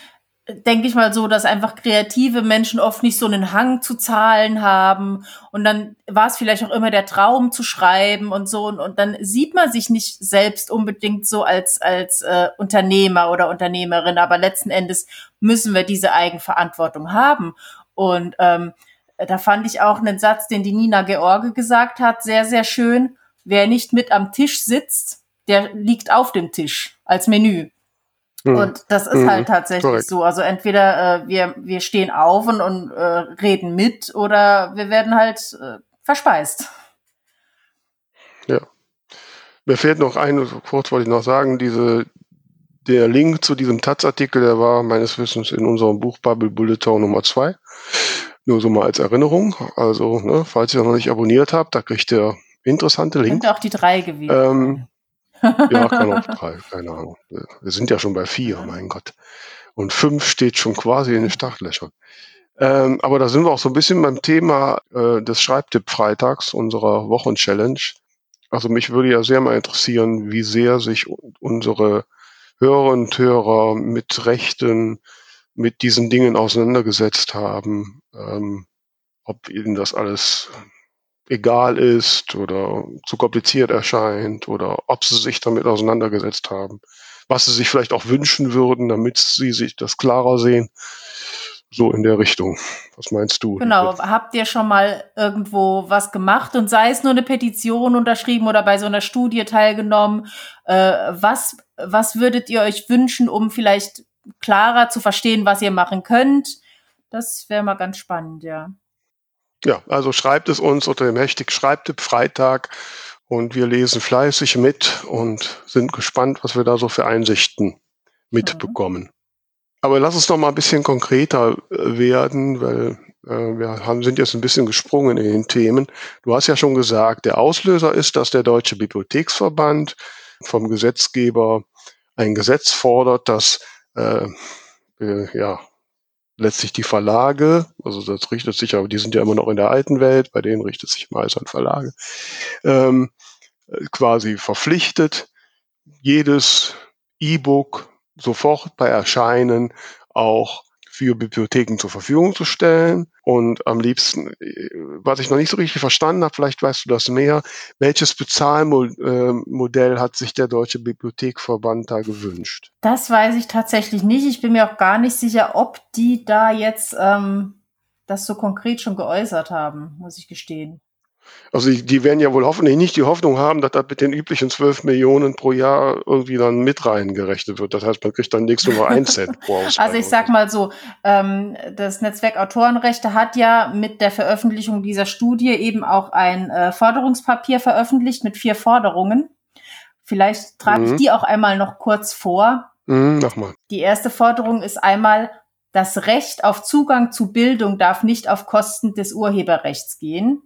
A: denke ich mal so, dass einfach kreative Menschen oft nicht so einen Hang zu Zahlen haben und dann war es vielleicht auch immer der Traum zu schreiben und so und, und dann sieht man sich nicht selbst unbedingt so als als äh, Unternehmer oder Unternehmerin, aber letzten Endes müssen wir diese Eigenverantwortung haben und ähm, da fand ich auch einen Satz, den die Nina George gesagt hat, sehr sehr schön. Wer nicht mit am Tisch sitzt, der liegt auf dem Tisch als Menü. Mhm. Und das ist mhm. halt tatsächlich Correct. so. Also entweder äh, wir, wir stehen auf und, und äh, reden mit oder wir werden halt äh, verspeist.
B: Ja. Mir fehlt noch ein, kurz wollte ich noch sagen, diese, der Link zu diesem Taz-Artikel, der war meines Wissens in unserem Buch Bubble Bulletin Nummer 2. Nur so mal als Erinnerung. Also, ne, falls ihr noch nicht abonniert habt, da kriegt ihr interessante Links.
A: Könnte auch die drei gewesen.
B: Ähm, ja, kann auch drei, keine Ahnung. Wir sind ja schon bei vier, mein Gott. Und fünf steht schon quasi in den Startlöchern. Ähm, aber da sind wir auch so ein bisschen beim Thema äh, des Schreibtipp-Freitags, unserer Wochenchallenge. Also mich würde ja sehr mal interessieren, wie sehr sich unsere Hörerinnen und Hörer mit Rechten, mit diesen Dingen auseinandergesetzt haben. Ähm, ob ihnen das alles egal ist oder zu kompliziert erscheint oder ob sie sich damit auseinandergesetzt haben, was sie sich vielleicht auch wünschen würden, damit sie sich das klarer sehen. So in der Richtung. Was meinst du?
A: Genau. Habt ihr schon mal irgendwo was gemacht und sei es nur eine Petition unterschrieben oder bei so einer Studie teilgenommen? Äh, was, was würdet ihr euch wünschen, um vielleicht klarer zu verstehen, was ihr machen könnt? Das wäre mal ganz spannend, ja.
B: Ja, also schreibt es uns unter dem Hashtag Schreibtipp Freitag und wir lesen fleißig mit und sind gespannt, was wir da so für Einsichten mitbekommen. Mhm. Aber lass uns noch mal ein bisschen konkreter äh, werden, weil äh, wir haben, sind jetzt ein bisschen gesprungen in den Themen. Du hast ja schon gesagt, der Auslöser ist, dass der Deutsche Bibliotheksverband vom Gesetzgeber ein Gesetz fordert, das äh, äh, ja, letztlich die Verlage, also das richtet sich aber, die sind ja immer noch in der alten Welt, bei denen richtet sich meist an Verlage, ähm, quasi verpflichtet, jedes E-Book sofort bei Erscheinen auch für Bibliotheken zur Verfügung zu stellen. Und am liebsten, äh, was ich noch nicht so richtig verstanden habe, vielleicht weißt du das mehr, welches Bezahlmodell hat sich der Deutsche Bibliothekverband da gewünscht?
A: Das weiß ich tatsächlich nicht. Ich bin mir auch gar nicht sicher, ob die da jetzt ähm, das so konkret schon geäußert haben, muss ich gestehen.
B: Also die, die werden ja wohl hoffentlich nicht die Hoffnung haben, dass das mit den üblichen 12 Millionen pro Jahr irgendwie dann mit reingerechnet wird. Das heißt, man kriegt dann nächstes Mal ein Cent pro
A: Ausgabe. Also ich sag mal so, ähm, das Netzwerk Autorenrechte hat ja mit der Veröffentlichung dieser Studie eben auch ein äh, Forderungspapier veröffentlicht mit vier Forderungen. Vielleicht trage mhm. ich die auch einmal noch kurz vor.
B: Mhm, mach mal.
A: Die erste Forderung ist einmal, das Recht auf Zugang zu Bildung darf nicht auf Kosten des Urheberrechts gehen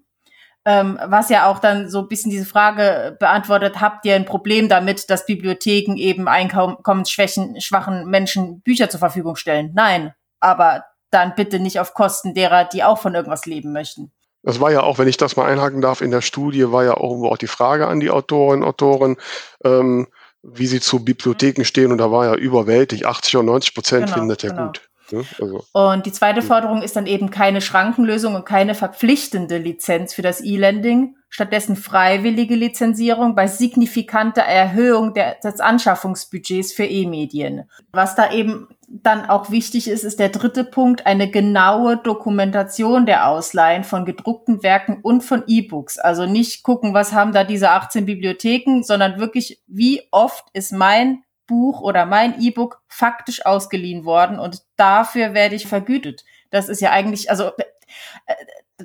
A: ähm, was ja auch dann so ein bisschen diese Frage beantwortet, habt ihr ein Problem damit, dass Bibliotheken eben einkommensschwachen schwachen Menschen Bücher zur Verfügung stellen? Nein, aber dann bitte nicht auf Kosten derer, die auch von irgendwas leben möchten.
B: Das war ja auch, wenn ich das mal einhaken darf, in der Studie war ja auch, auch die Frage an die Autorinnen und Autoren, ähm, wie sie zu Bibliotheken stehen und da war ja überwältigt, 80 oder 90 Prozent genau, findet ja genau. gut.
A: Ne? Also. Und die zweite Forderung ist dann eben keine Schrankenlösung und keine verpflichtende Lizenz für das E-Lending, stattdessen freiwillige Lizenzierung bei signifikanter Erhöhung der, des Anschaffungsbudgets für E-Medien. Was da eben dann auch wichtig ist, ist der dritte Punkt, eine genaue Dokumentation der Ausleihen von gedruckten Werken und von E-Books. Also nicht gucken, was haben da diese 18 Bibliotheken, sondern wirklich, wie oft ist mein Buch oder mein E-Book faktisch ausgeliehen worden und dafür werde ich vergütet. Das ist ja eigentlich, also äh,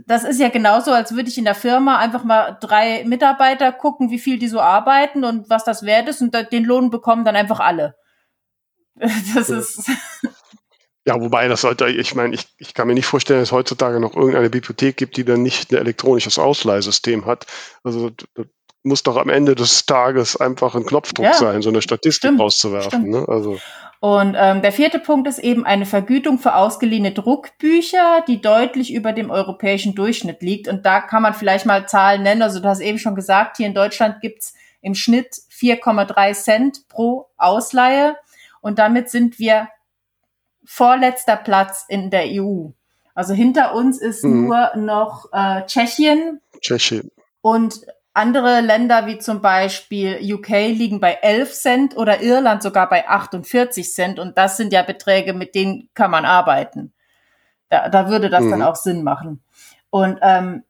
A: das ist ja genauso, als würde ich in der Firma einfach mal drei Mitarbeiter gucken, wie viel die so arbeiten und was das wert ist und den Lohn bekommen dann einfach alle. Das ist.
B: Ja, wobei das sollte, ich meine, ich, ich kann mir nicht vorstellen, dass es heutzutage noch irgendeine Bibliothek gibt, die dann nicht ein elektronisches Ausleihsystem hat. Also muss doch am Ende des Tages einfach ein Knopfdruck ja, sein, so eine Statistik stimmt, rauszuwerfen. Ne? Also.
A: Und ähm, der vierte Punkt ist eben eine Vergütung für ausgeliehene Druckbücher, die deutlich über dem europäischen Durchschnitt liegt. Und da kann man vielleicht mal Zahlen nennen. Also du hast eben schon gesagt, hier in Deutschland gibt's im Schnitt 4,3 Cent pro Ausleihe. Und damit sind wir vorletzter Platz in der EU. Also hinter uns ist mhm. nur noch äh, Tschechien.
B: Tschechien.
A: Und andere Länder wie zum Beispiel UK liegen bei 11 Cent oder Irland sogar bei 48 Cent. Und das sind ja Beträge, mit denen kann man arbeiten. Da, da würde das mhm. dann auch Sinn machen. Und ähm,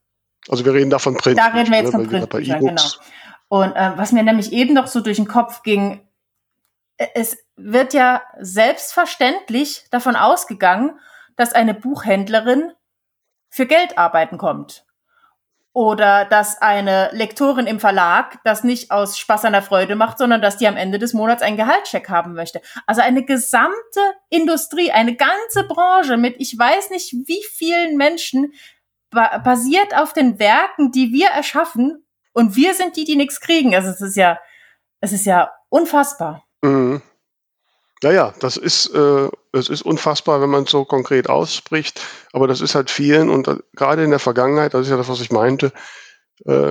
B: also wir reden da von Print.
A: Da reden wir jetzt ne? von Printbüchern, genau. Und äh, was mir nämlich eben noch so durch den Kopf ging, äh, es wird ja selbstverständlich davon ausgegangen, dass eine Buchhändlerin für Geld arbeiten kommt oder dass eine Lektorin im Verlag das nicht aus Spaß an der Freude macht, sondern dass die am Ende des Monats einen Gehaltscheck haben möchte. Also eine gesamte Industrie, eine ganze Branche mit ich weiß nicht wie vielen Menschen ba basiert auf den Werken, die wir erschaffen und wir sind die, die nichts kriegen. Also es ist ja, es ist ja unfassbar.
B: Mhm. Ja, ja, das ist, äh, es ist unfassbar, wenn man es so konkret ausspricht, aber das ist halt vielen und äh, gerade in der Vergangenheit, das ist ja das, was ich meinte, äh,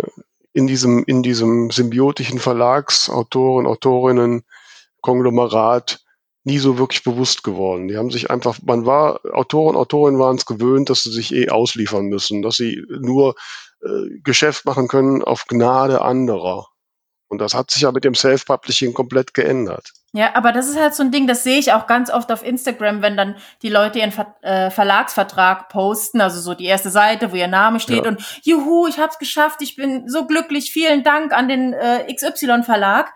B: in diesem, in diesem symbiotischen Verlagsautoren, Autorinnen, Konglomerat nie so wirklich bewusst geworden. Die haben sich einfach, man war, Autoren, Autorinnen waren es gewöhnt, dass sie sich eh ausliefern müssen, dass sie nur äh, Geschäft machen können auf Gnade anderer. Und das hat sich ja mit dem Self-Publishing komplett geändert.
A: Ja, aber das ist halt so ein Ding, das sehe ich auch ganz oft auf Instagram, wenn dann die Leute ihren Ver äh, Verlagsvertrag posten, also so die erste Seite, wo ihr Name steht ja. und juhu, ich hab's geschafft, ich bin so glücklich, vielen Dank an den äh, XY-Verlag.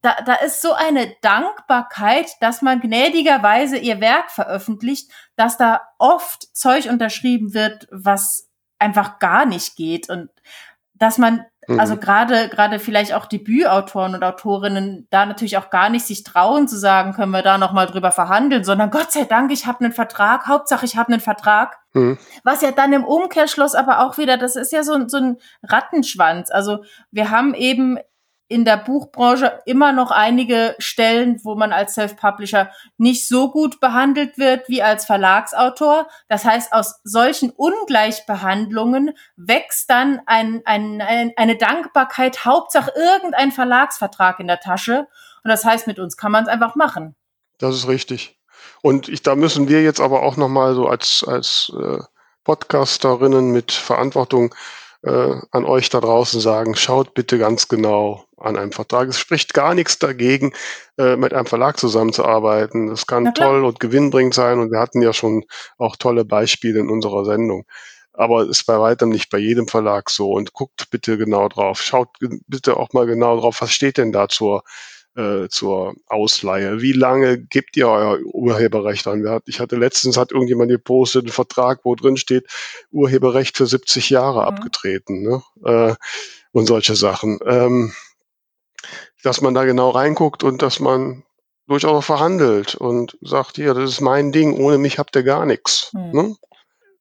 A: Da, da ist so eine Dankbarkeit, dass man gnädigerweise ihr Werk veröffentlicht, dass da oft Zeug unterschrieben wird, was einfach gar nicht geht und dass man Mhm. Also gerade gerade vielleicht auch Debütautoren und Autorinnen da natürlich auch gar nicht sich trauen zu sagen, können wir da noch mal drüber verhandeln, sondern Gott sei Dank, ich habe einen Vertrag, Hauptsache ich habe einen Vertrag. Mhm. Was ja dann im Umkehrschluss aber auch wieder, das ist ja so, so ein Rattenschwanz. Also wir haben eben in der Buchbranche immer noch einige Stellen, wo man als Self-Publisher nicht so gut behandelt wird wie als Verlagsautor. Das heißt, aus solchen Ungleichbehandlungen wächst dann ein, ein, ein, eine Dankbarkeit, Hauptsache irgendein Verlagsvertrag in der Tasche. Und das heißt, mit uns kann man es einfach machen.
B: Das ist richtig. Und ich, da müssen wir jetzt aber auch nochmal so als, als äh, Podcasterinnen mit Verantwortung äh, an euch da draußen sagen, schaut bitte ganz genau an einem Vertrag. Es spricht gar nichts dagegen, äh, mit einem Verlag zusammenzuarbeiten. Das kann toll und gewinnbringend sein und wir hatten ja schon auch tolle Beispiele in unserer Sendung. Aber ist bei weitem nicht bei jedem Verlag so und guckt bitte genau drauf. Schaut bitte auch mal genau drauf, was steht denn da zur äh, zur Ausleihe. Wie lange gebt ihr euer Urheberrecht an? Ich hatte letztens hat irgendjemand gepostet einen Vertrag, wo drin steht Urheberrecht für 70 Jahre mhm. abgetreten ne? äh, und solche Sachen. Ähm, dass man da genau reinguckt und dass man durchaus verhandelt und sagt, hier, das ist mein Ding, ohne mich habt ihr gar nichts. Mhm. Ne?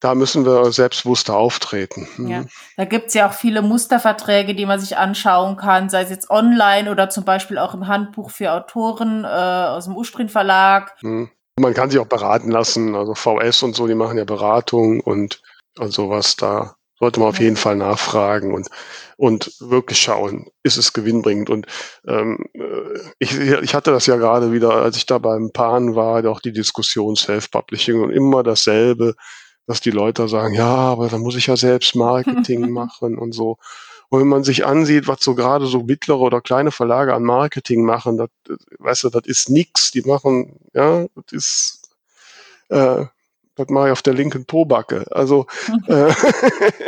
B: Da müssen wir selbstbewusster auftreten.
A: Mhm. Ja, da gibt's ja auch viele Musterverträge, die man sich anschauen kann, sei es jetzt online oder zum Beispiel auch im Handbuch für Autoren äh, aus dem Ustrin Verlag.
B: Mhm. Man kann sich auch beraten lassen, also VS und so, die machen ja Beratung und, und sowas. Da sollte man auf jeden Fall nachfragen und, und wirklich schauen, ist es gewinnbringend. Und ähm, äh, ich, ich hatte das ja gerade wieder, als ich da beim Pan war, auch die Diskussion Self-Publishing und immer dasselbe dass die Leute sagen, ja, aber da muss ich ja selbst Marketing machen und so. Und wenn man sich ansieht, was so gerade so mittlere oder kleine Verlage an Marketing machen, das, weißt du, das ist nix. Die machen, ja, das ist, äh, das mache ich auf der linken Tobacke. Also, äh,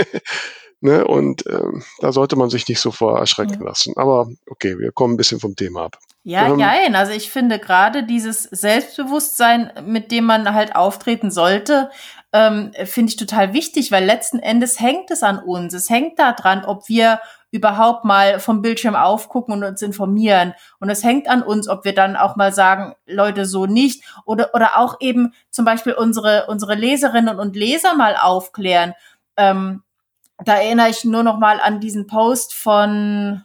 B: ne, und äh, da sollte man sich nicht so vor erschrecken ja. lassen. Aber okay, wir kommen ein bisschen vom Thema ab.
A: Ja, ähm, nein, also ich finde gerade dieses Selbstbewusstsein, mit dem man halt auftreten sollte, ähm, finde ich total wichtig, weil letzten Endes hängt es an uns. Es hängt daran, ob wir überhaupt mal vom Bildschirm aufgucken und uns informieren. Und es hängt an uns, ob wir dann auch mal sagen, Leute, so nicht. Oder, oder auch eben zum Beispiel unsere, unsere Leserinnen und Leser mal aufklären. Ähm, da erinnere ich nur noch mal an diesen Post von,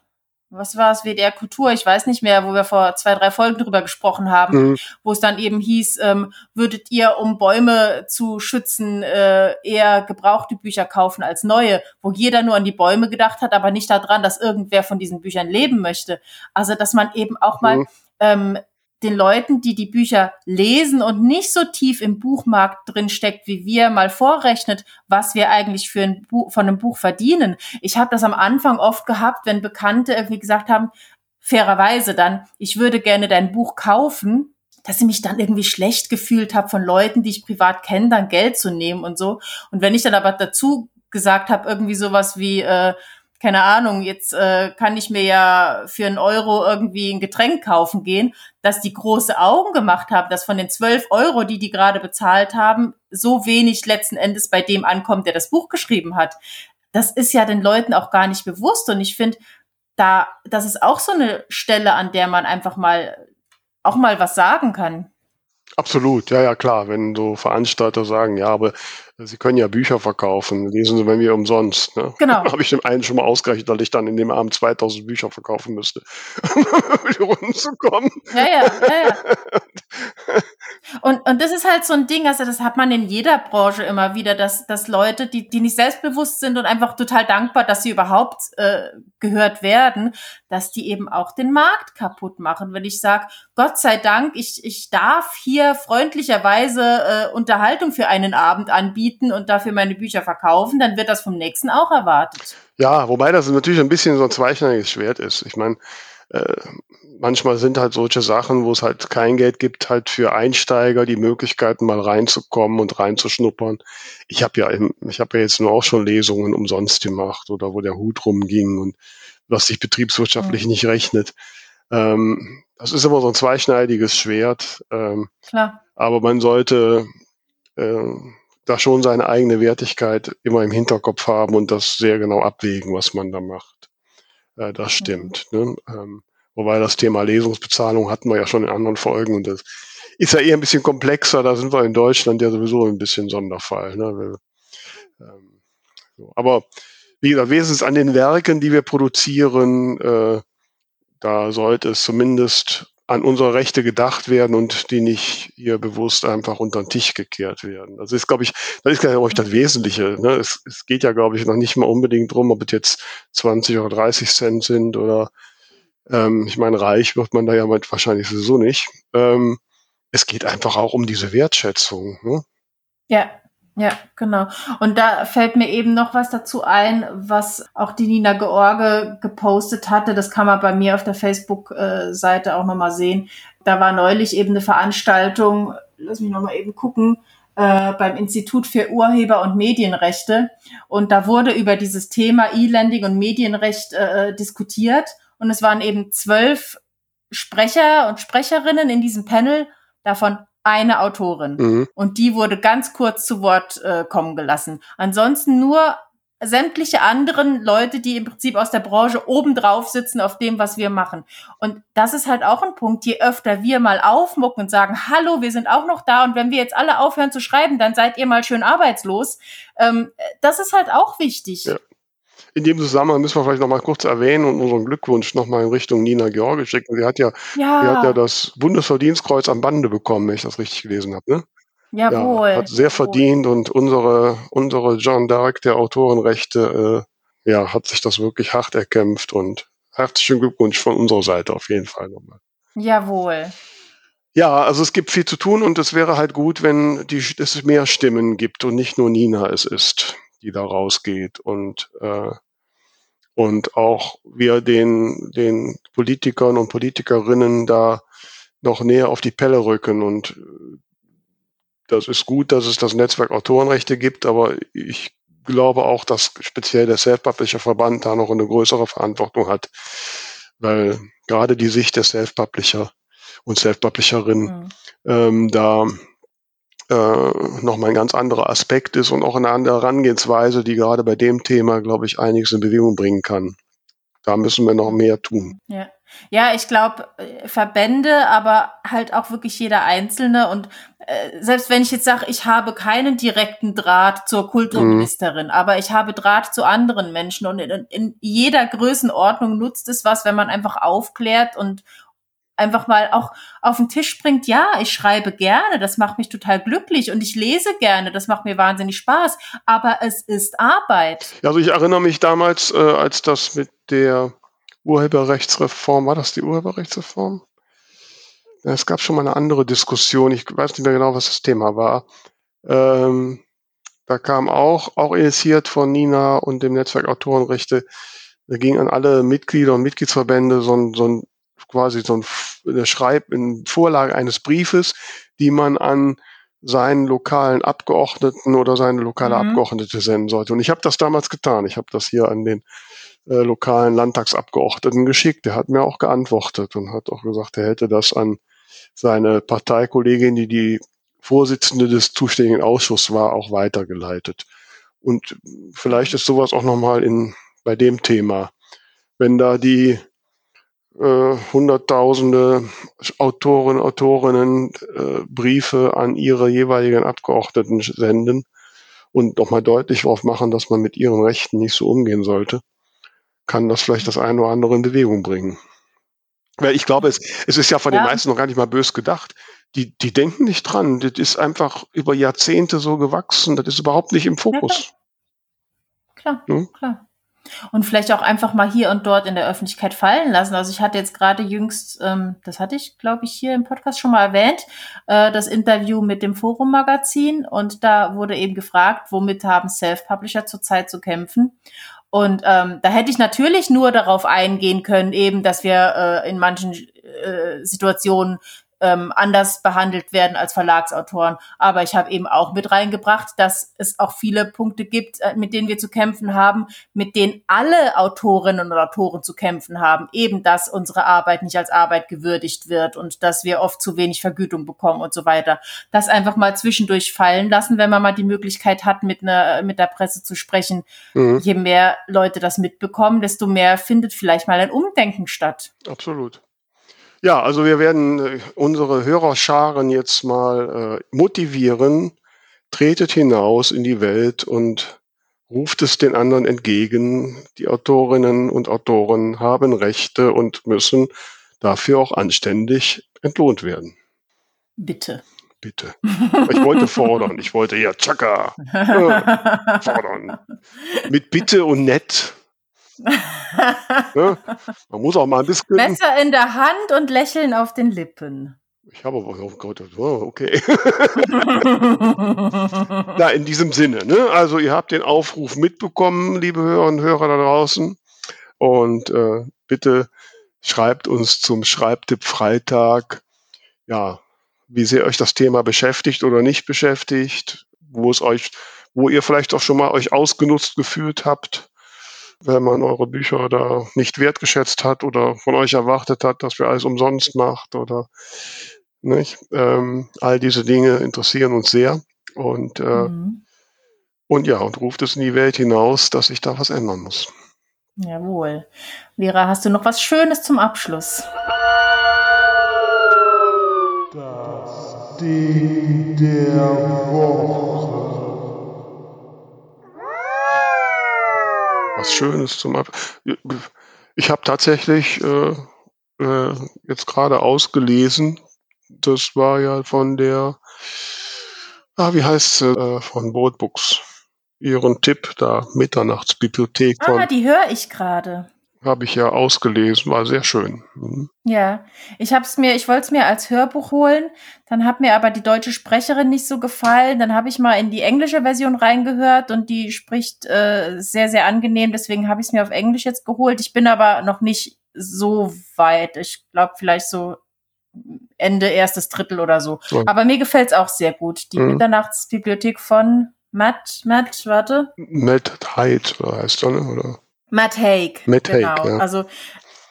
A: was war es, WDR Kultur, ich weiß nicht mehr, wo wir vor zwei, drei Folgen drüber gesprochen haben, mhm. wo es dann eben hieß, ähm, würdet ihr, um Bäume zu schützen, äh, eher gebrauchte Bücher kaufen als neue, wo jeder nur an die Bäume gedacht hat, aber nicht daran, dass irgendwer von diesen Büchern leben möchte. Also, dass man eben auch mal mhm. ähm, den Leuten, die die Bücher lesen und nicht so tief im Buchmarkt drin steckt wie wir, mal vorrechnet, was wir eigentlich für ein Buch, von einem Buch verdienen. Ich habe das am Anfang oft gehabt, wenn Bekannte irgendwie gesagt haben, fairerweise dann, ich würde gerne dein Buch kaufen, dass ich mich dann irgendwie schlecht gefühlt habe von Leuten, die ich privat kenne, dann Geld zu nehmen und so. Und wenn ich dann aber dazu gesagt habe, irgendwie sowas wie, äh, keine Ahnung, jetzt äh, kann ich mir ja für einen Euro irgendwie ein Getränk kaufen gehen, dass die große Augen gemacht haben, dass von den zwölf Euro, die die gerade bezahlt haben, so wenig letzten Endes bei dem ankommt, der das Buch geschrieben hat. Das ist ja den Leuten auch gar nicht bewusst und ich finde, da, das ist auch so eine Stelle, an der man einfach mal auch mal was sagen kann.
B: Absolut, ja, ja, klar. Wenn so Veranstalter sagen, ja, aber Sie können ja Bücher verkaufen, lesen Sie bei mir umsonst. Ne? Genau. habe ich dem einen schon mal ausgerechnet, dass ich dann in dem Abend 2000 Bücher verkaufen müsste, um über die Runden zu kommen. Ja, ja, ja, ja.
A: Und, und das ist halt so ein Ding, also das hat man in jeder Branche immer wieder, dass, dass Leute, die, die nicht selbstbewusst sind und einfach total dankbar, dass sie überhaupt äh, gehört werden, dass die eben auch den Markt kaputt machen. Wenn ich sage, Gott sei Dank, ich, ich darf hier freundlicherweise äh, Unterhaltung für einen Abend anbieten und dafür meine Bücher verkaufen, dann wird das vom nächsten auch erwartet.
B: Ja, wobei das natürlich ein bisschen so ein zweischneidiges Schwert ist. Ich meine, äh, manchmal sind halt solche Sachen, wo es halt kein Geld gibt, halt für Einsteiger die Möglichkeiten mal reinzukommen und reinzuschnuppern. Ich habe ja, ich habe ja jetzt nur auch schon Lesungen umsonst gemacht oder wo der Hut rumging und was sich betriebswirtschaftlich mhm. nicht rechnet. Ähm, das ist immer so ein zweischneidiges Schwert. Ähm, Klar. Aber man sollte äh, da schon seine eigene Wertigkeit immer im Hinterkopf haben und das sehr genau abwägen, was man da macht. Äh, das stimmt. Mhm. Ne? Ähm, wobei das Thema Lesungsbezahlung hatten wir ja schon in anderen Folgen und das ist ja eher ein bisschen komplexer. Da sind wir in Deutschland ja sowieso ein bisschen Sonderfall. Ne? Ähm. Aber wie gesagt, wesentlich an den Werken, die wir produzieren, äh, da sollte es zumindest an unsere Rechte gedacht werden und die nicht hier bewusst einfach unter den Tisch gekehrt werden. Das ist, glaube ich, das ist, glaube ich, das Wesentliche. Ne? Es, es geht ja, glaube ich, noch nicht mal unbedingt drum, ob es jetzt 20 oder 30 Cent sind oder ähm, ich meine, reich wird man da ja wahrscheinlich sowieso nicht. Ähm, es geht einfach auch um diese Wertschätzung. Ne?
A: Ja, ja, genau. Und da fällt mir eben noch was dazu ein, was auch die Nina George gepostet hatte. Das kann man bei mir auf der Facebook-Seite auch nochmal sehen. Da war neulich eben eine Veranstaltung, lass mich nochmal eben gucken, äh, beim Institut für Urheber- und Medienrechte. Und da wurde über dieses Thema E-Landing und Medienrecht äh, diskutiert. Und es waren eben zwölf Sprecher und Sprecherinnen in diesem Panel, davon eine Autorin. Mhm. Und die wurde ganz kurz zu Wort äh, kommen gelassen. Ansonsten nur sämtliche anderen Leute, die im Prinzip aus der Branche obendrauf sitzen auf dem, was wir machen. Und das ist halt auch ein Punkt. Je öfter wir mal aufmucken und sagen, hallo, wir sind auch noch da und wenn wir jetzt alle aufhören zu schreiben, dann seid ihr mal schön arbeitslos. Ähm, das ist halt auch wichtig. Ja.
B: In dem Zusammenhang müssen wir vielleicht noch mal kurz erwähnen und unseren Glückwunsch noch mal in Richtung Nina George schicken. Sie hat ja, ja. Die hat ja das Bundesverdienstkreuz am Bande bekommen, wenn ich das richtig gelesen habe. Ne?
A: Jawohl.
B: Ja, hat sehr verdient und unsere, unsere Jeanne d'Arc der Autorenrechte, äh, ja, hat sich das wirklich hart erkämpft und herzlichen Glückwunsch von unserer Seite auf jeden Fall nochmal.
A: Jawohl.
B: Ja, also es gibt viel zu tun und es wäre halt gut, wenn die, es mehr Stimmen gibt und nicht nur Nina es ist, die da rausgeht und äh, und auch wir den, den Politikern und Politikerinnen da noch näher auf die Pelle rücken. Und äh, das ist gut, dass es das Netzwerk Autorenrechte gibt, aber ich glaube auch, dass speziell der Self-Publisher-Verband da noch eine größere Verantwortung hat, weil gerade die Sicht der Self-Publisher und Self-Publisherinnen mhm. ähm, da äh, nochmal ein ganz anderer Aspekt ist und auch eine andere Herangehensweise, die gerade bei dem Thema, glaube ich, einiges in Bewegung bringen kann. Da müssen wir noch mehr tun.
A: Ja. Ja, ich glaube, äh, Verbände, aber halt auch wirklich jeder Einzelne. Und äh, selbst wenn ich jetzt sage, ich habe keinen direkten Draht zur Kulturministerin, mhm. aber ich habe Draht zu anderen Menschen und in, in jeder Größenordnung nutzt es was, wenn man einfach aufklärt und einfach mal auch auf den Tisch bringt, ja, ich schreibe gerne, das macht mich total glücklich und ich lese gerne, das macht mir wahnsinnig Spaß, aber es ist Arbeit.
B: Also ich erinnere mich damals, äh, als das mit der Urheberrechtsreform, war das die Urheberrechtsreform? Es gab schon mal eine andere Diskussion, ich weiß nicht mehr genau, was das Thema war. Ähm, da kam auch, auch initiiert von Nina und dem Netzwerk Autorenrechte, da ging an alle Mitglieder und Mitgliedsverbände so ein, so ein quasi so ein eine Schreib in Vorlage eines Briefes, die man an seinen lokalen Abgeordneten oder seine lokale mhm. Abgeordnete senden sollte. Und ich habe das damals getan. Ich habe das hier an den äh, lokalen Landtagsabgeordneten geschickt. Der hat mir auch geantwortet und hat auch gesagt, er hätte das an seine Parteikollegin, die die Vorsitzende des zuständigen Ausschusses war, auch weitergeleitet. Und vielleicht ist sowas auch nochmal in, bei dem Thema. Wenn da die äh, Hunderttausende Autoren, Autorinnen äh, Briefe an ihre jeweiligen Abgeordneten senden und nochmal deutlich darauf machen, dass man mit ihren Rechten nicht so umgehen sollte, kann das vielleicht das eine oder andere in Bewegung bringen. Weil ich glaube, es, es ist ja von ja. den meisten noch gar nicht mal bös gedacht. die, die denken nicht dran. Das ist einfach über Jahrzehnte so gewachsen. Das ist überhaupt nicht im Fokus.
A: Klar, hm? klar. Und vielleicht auch einfach mal hier und dort in der Öffentlichkeit fallen lassen. Also ich hatte jetzt gerade jüngst, ähm, das hatte ich, glaube ich, hier im Podcast schon mal erwähnt, äh, das Interview mit dem Forum-Magazin. Und da wurde eben gefragt, womit haben Self-Publisher zurzeit zu kämpfen. Und ähm, da hätte ich natürlich nur darauf eingehen können, eben, dass wir äh, in manchen äh, Situationen ähm, anders behandelt werden als Verlagsautoren. Aber ich habe eben auch mit reingebracht, dass es auch viele Punkte gibt, äh, mit denen wir zu kämpfen haben, mit denen alle Autorinnen und Autoren zu kämpfen haben. Eben, dass unsere Arbeit nicht als Arbeit gewürdigt wird und dass wir oft zu wenig Vergütung bekommen und so weiter. Das einfach mal zwischendurch fallen lassen, wenn man mal die Möglichkeit hat, mit, einer, mit der Presse zu sprechen. Mhm. Je mehr Leute das mitbekommen, desto mehr findet vielleicht mal ein Umdenken statt.
B: Absolut. Ja, also wir werden äh, unsere Hörerscharen jetzt mal äh, motivieren. Tretet hinaus in die Welt und ruft es den anderen entgegen. Die Autorinnen und Autoren haben Rechte und müssen dafür auch anständig entlohnt werden.
A: Bitte.
B: Bitte. Ich wollte fordern. Ich wollte ja tschakka äh, fordern. Mit Bitte und nett ne? Man muss auch mal ein bisschen.
A: Messer in der Hand und Lächeln auf den Lippen.
B: Ich habe aber, oh Gott, oh, okay. ja, in diesem Sinne, ne? Also ihr habt den Aufruf mitbekommen, liebe Hörer und Hörer da draußen. Und äh, bitte schreibt uns zum Schreibtipp Freitag, ja, wie sehr euch das Thema beschäftigt oder nicht beschäftigt, wo es euch, wo ihr vielleicht auch schon mal euch ausgenutzt gefühlt habt wenn man eure Bücher da nicht wertgeschätzt hat oder von euch erwartet hat, dass wir alles umsonst macht oder nicht. Ähm, all diese Dinge interessieren uns sehr und, äh, mhm. und ja, und ruft es in die Welt hinaus, dass sich da was ändern muss.
A: Jawohl. Vera, hast du noch was Schönes zum Abschluss?
B: Das Ding der Woche. Was Schönes zum Ab Ich habe tatsächlich äh, äh, jetzt gerade ausgelesen, das war ja von der, ah, wie heißt sie, äh, von Boatbooks. Ihren Tipp da, Mitternachtsbibliothek.
A: Ah, die höre ich gerade
B: habe ich ja ausgelesen, war sehr schön. Mhm.
A: Ja, ich habe es mir, ich wollte es mir als Hörbuch holen, dann hat mir aber die deutsche Sprecherin nicht so gefallen, dann habe ich mal in die englische Version reingehört und die spricht äh, sehr, sehr angenehm, deswegen habe ich es mir auf Englisch jetzt geholt. Ich bin aber noch nicht so weit, ich glaube vielleicht so Ende erstes Drittel oder so. Ja. Aber mir gefällt es auch sehr gut. Die mhm. Mitternachtsbibliothek von Matt, Matt, warte.
B: Matt Hyde heißt er, ne? oder?
A: Matt Haig.
B: Matt genau. Haig, ja.
A: Also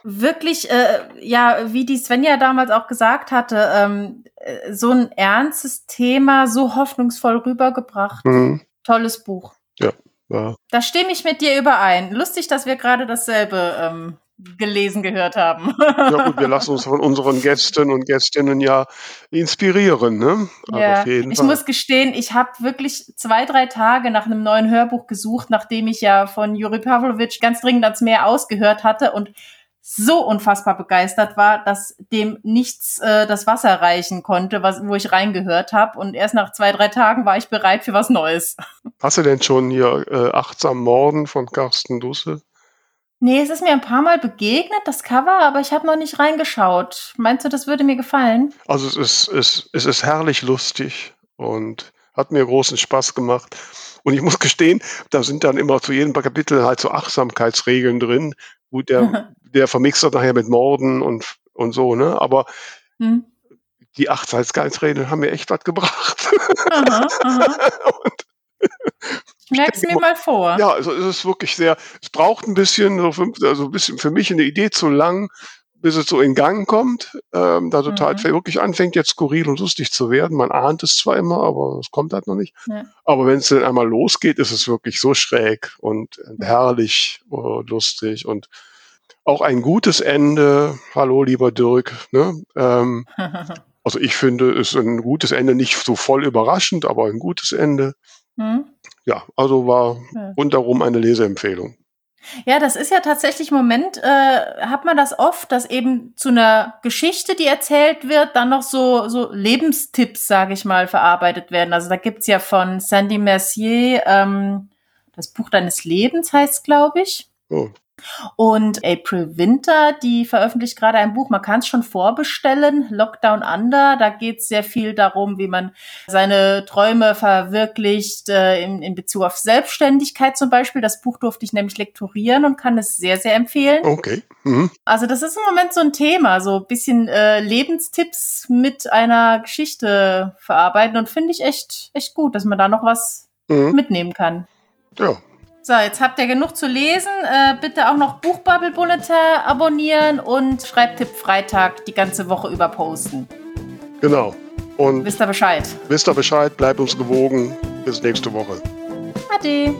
A: wirklich, äh, ja, wie die Svenja damals auch gesagt hatte, ähm, äh, so ein ernstes Thema so hoffnungsvoll rübergebracht. Mhm. Tolles Buch.
B: Ja, ja.
A: Da stimme ich mit dir überein. Lustig, dass wir gerade dasselbe ähm, gelesen gehört haben.
B: ja gut, wir lassen uns von unseren Gästen und Gästinnen ja inspirieren. Ne?
A: Also ja, ich Fall. muss gestehen, ich habe wirklich zwei, drei Tage nach einem neuen Hörbuch gesucht, nachdem ich ja von Juri Pavlovic ganz dringend ans Meer ausgehört hatte und so unfassbar begeistert war, dass dem nichts äh, das Wasser reichen konnte, was, wo ich reingehört habe. Und erst nach zwei, drei Tagen war ich bereit für was Neues.
B: Hast du denn schon hier äh, Achtsam Morden von Carsten Dussel?
A: Nee, es ist mir ein paar Mal begegnet, das Cover, aber ich habe noch nicht reingeschaut. Meinst du, das würde mir gefallen?
B: Also es ist, es, es ist herrlich lustig und hat mir großen Spaß gemacht. Und ich muss gestehen, da sind dann immer zu jedem Kapitel halt so Achtsamkeitsregeln drin, wo der, der vermixt das nachher mit Morden und, und so, ne? Aber hm. die Achtsamkeitsregeln haben mir echt was gebracht. Aha, aha.
A: und Merk's mir mal vor.
B: Ja, also es ist wirklich sehr, es braucht ein bisschen, so fünf, also ein bisschen für mich eine Idee zu lang, bis es so in Gang kommt, ähm, da total mhm. wirklich anfängt, jetzt skurril und lustig zu werden. Man ahnt es zwar immer, aber es kommt halt noch nicht. Ja. Aber wenn es dann einmal losgeht, ist es wirklich so schräg und herrlich uh, lustig und auch ein gutes Ende. Hallo, lieber Dirk. Ne? Ähm, also ich finde, es ist ein gutes Ende, nicht so voll überraschend, aber ein gutes Ende. Mhm. Ja, also war ja. rundherum eine Leseempfehlung.
A: Ja, das ist ja tatsächlich im Moment, äh, hat man das oft, dass eben zu einer Geschichte, die erzählt wird, dann noch so, so Lebenstipps, sage ich mal, verarbeitet werden. Also da gibt's ja von Sandy Mercier ähm, das Buch deines Lebens, heißt glaube ich.
B: Oh,
A: Und April Winter, die veröffentlicht gerade ein Buch, man kann es schon vorbestellen, Lockdown Under. Da geht es sehr viel darum, wie man seine Träume verwirklicht äh, in, in Bezug auf Selbstständigkeit zum Beispiel. Das Buch durfte ich nämlich lektorieren und kann es sehr, sehr empfehlen.
B: okay. Mhm.
A: Also das ist im Moment so ein Thema, so ein bisschen äh, Lebenstipps mit einer Geschichte verarbeiten und finde ich echt, echt gut, dass man da noch was
B: Mhm.
A: mitnehmen kann.
B: Ja,
A: So, jetzt habt ihr genug zu lesen. Äh, bitte auch noch Buchbubble Bulletin abonnieren und Schreibtipp Freitag die ganze Woche über posten.
B: genau. Und
A: Wisst ihr Bescheid?
B: wisst ihr Bescheid, bleibt uns gewogen. Bis nächste Woche.
A: Ade.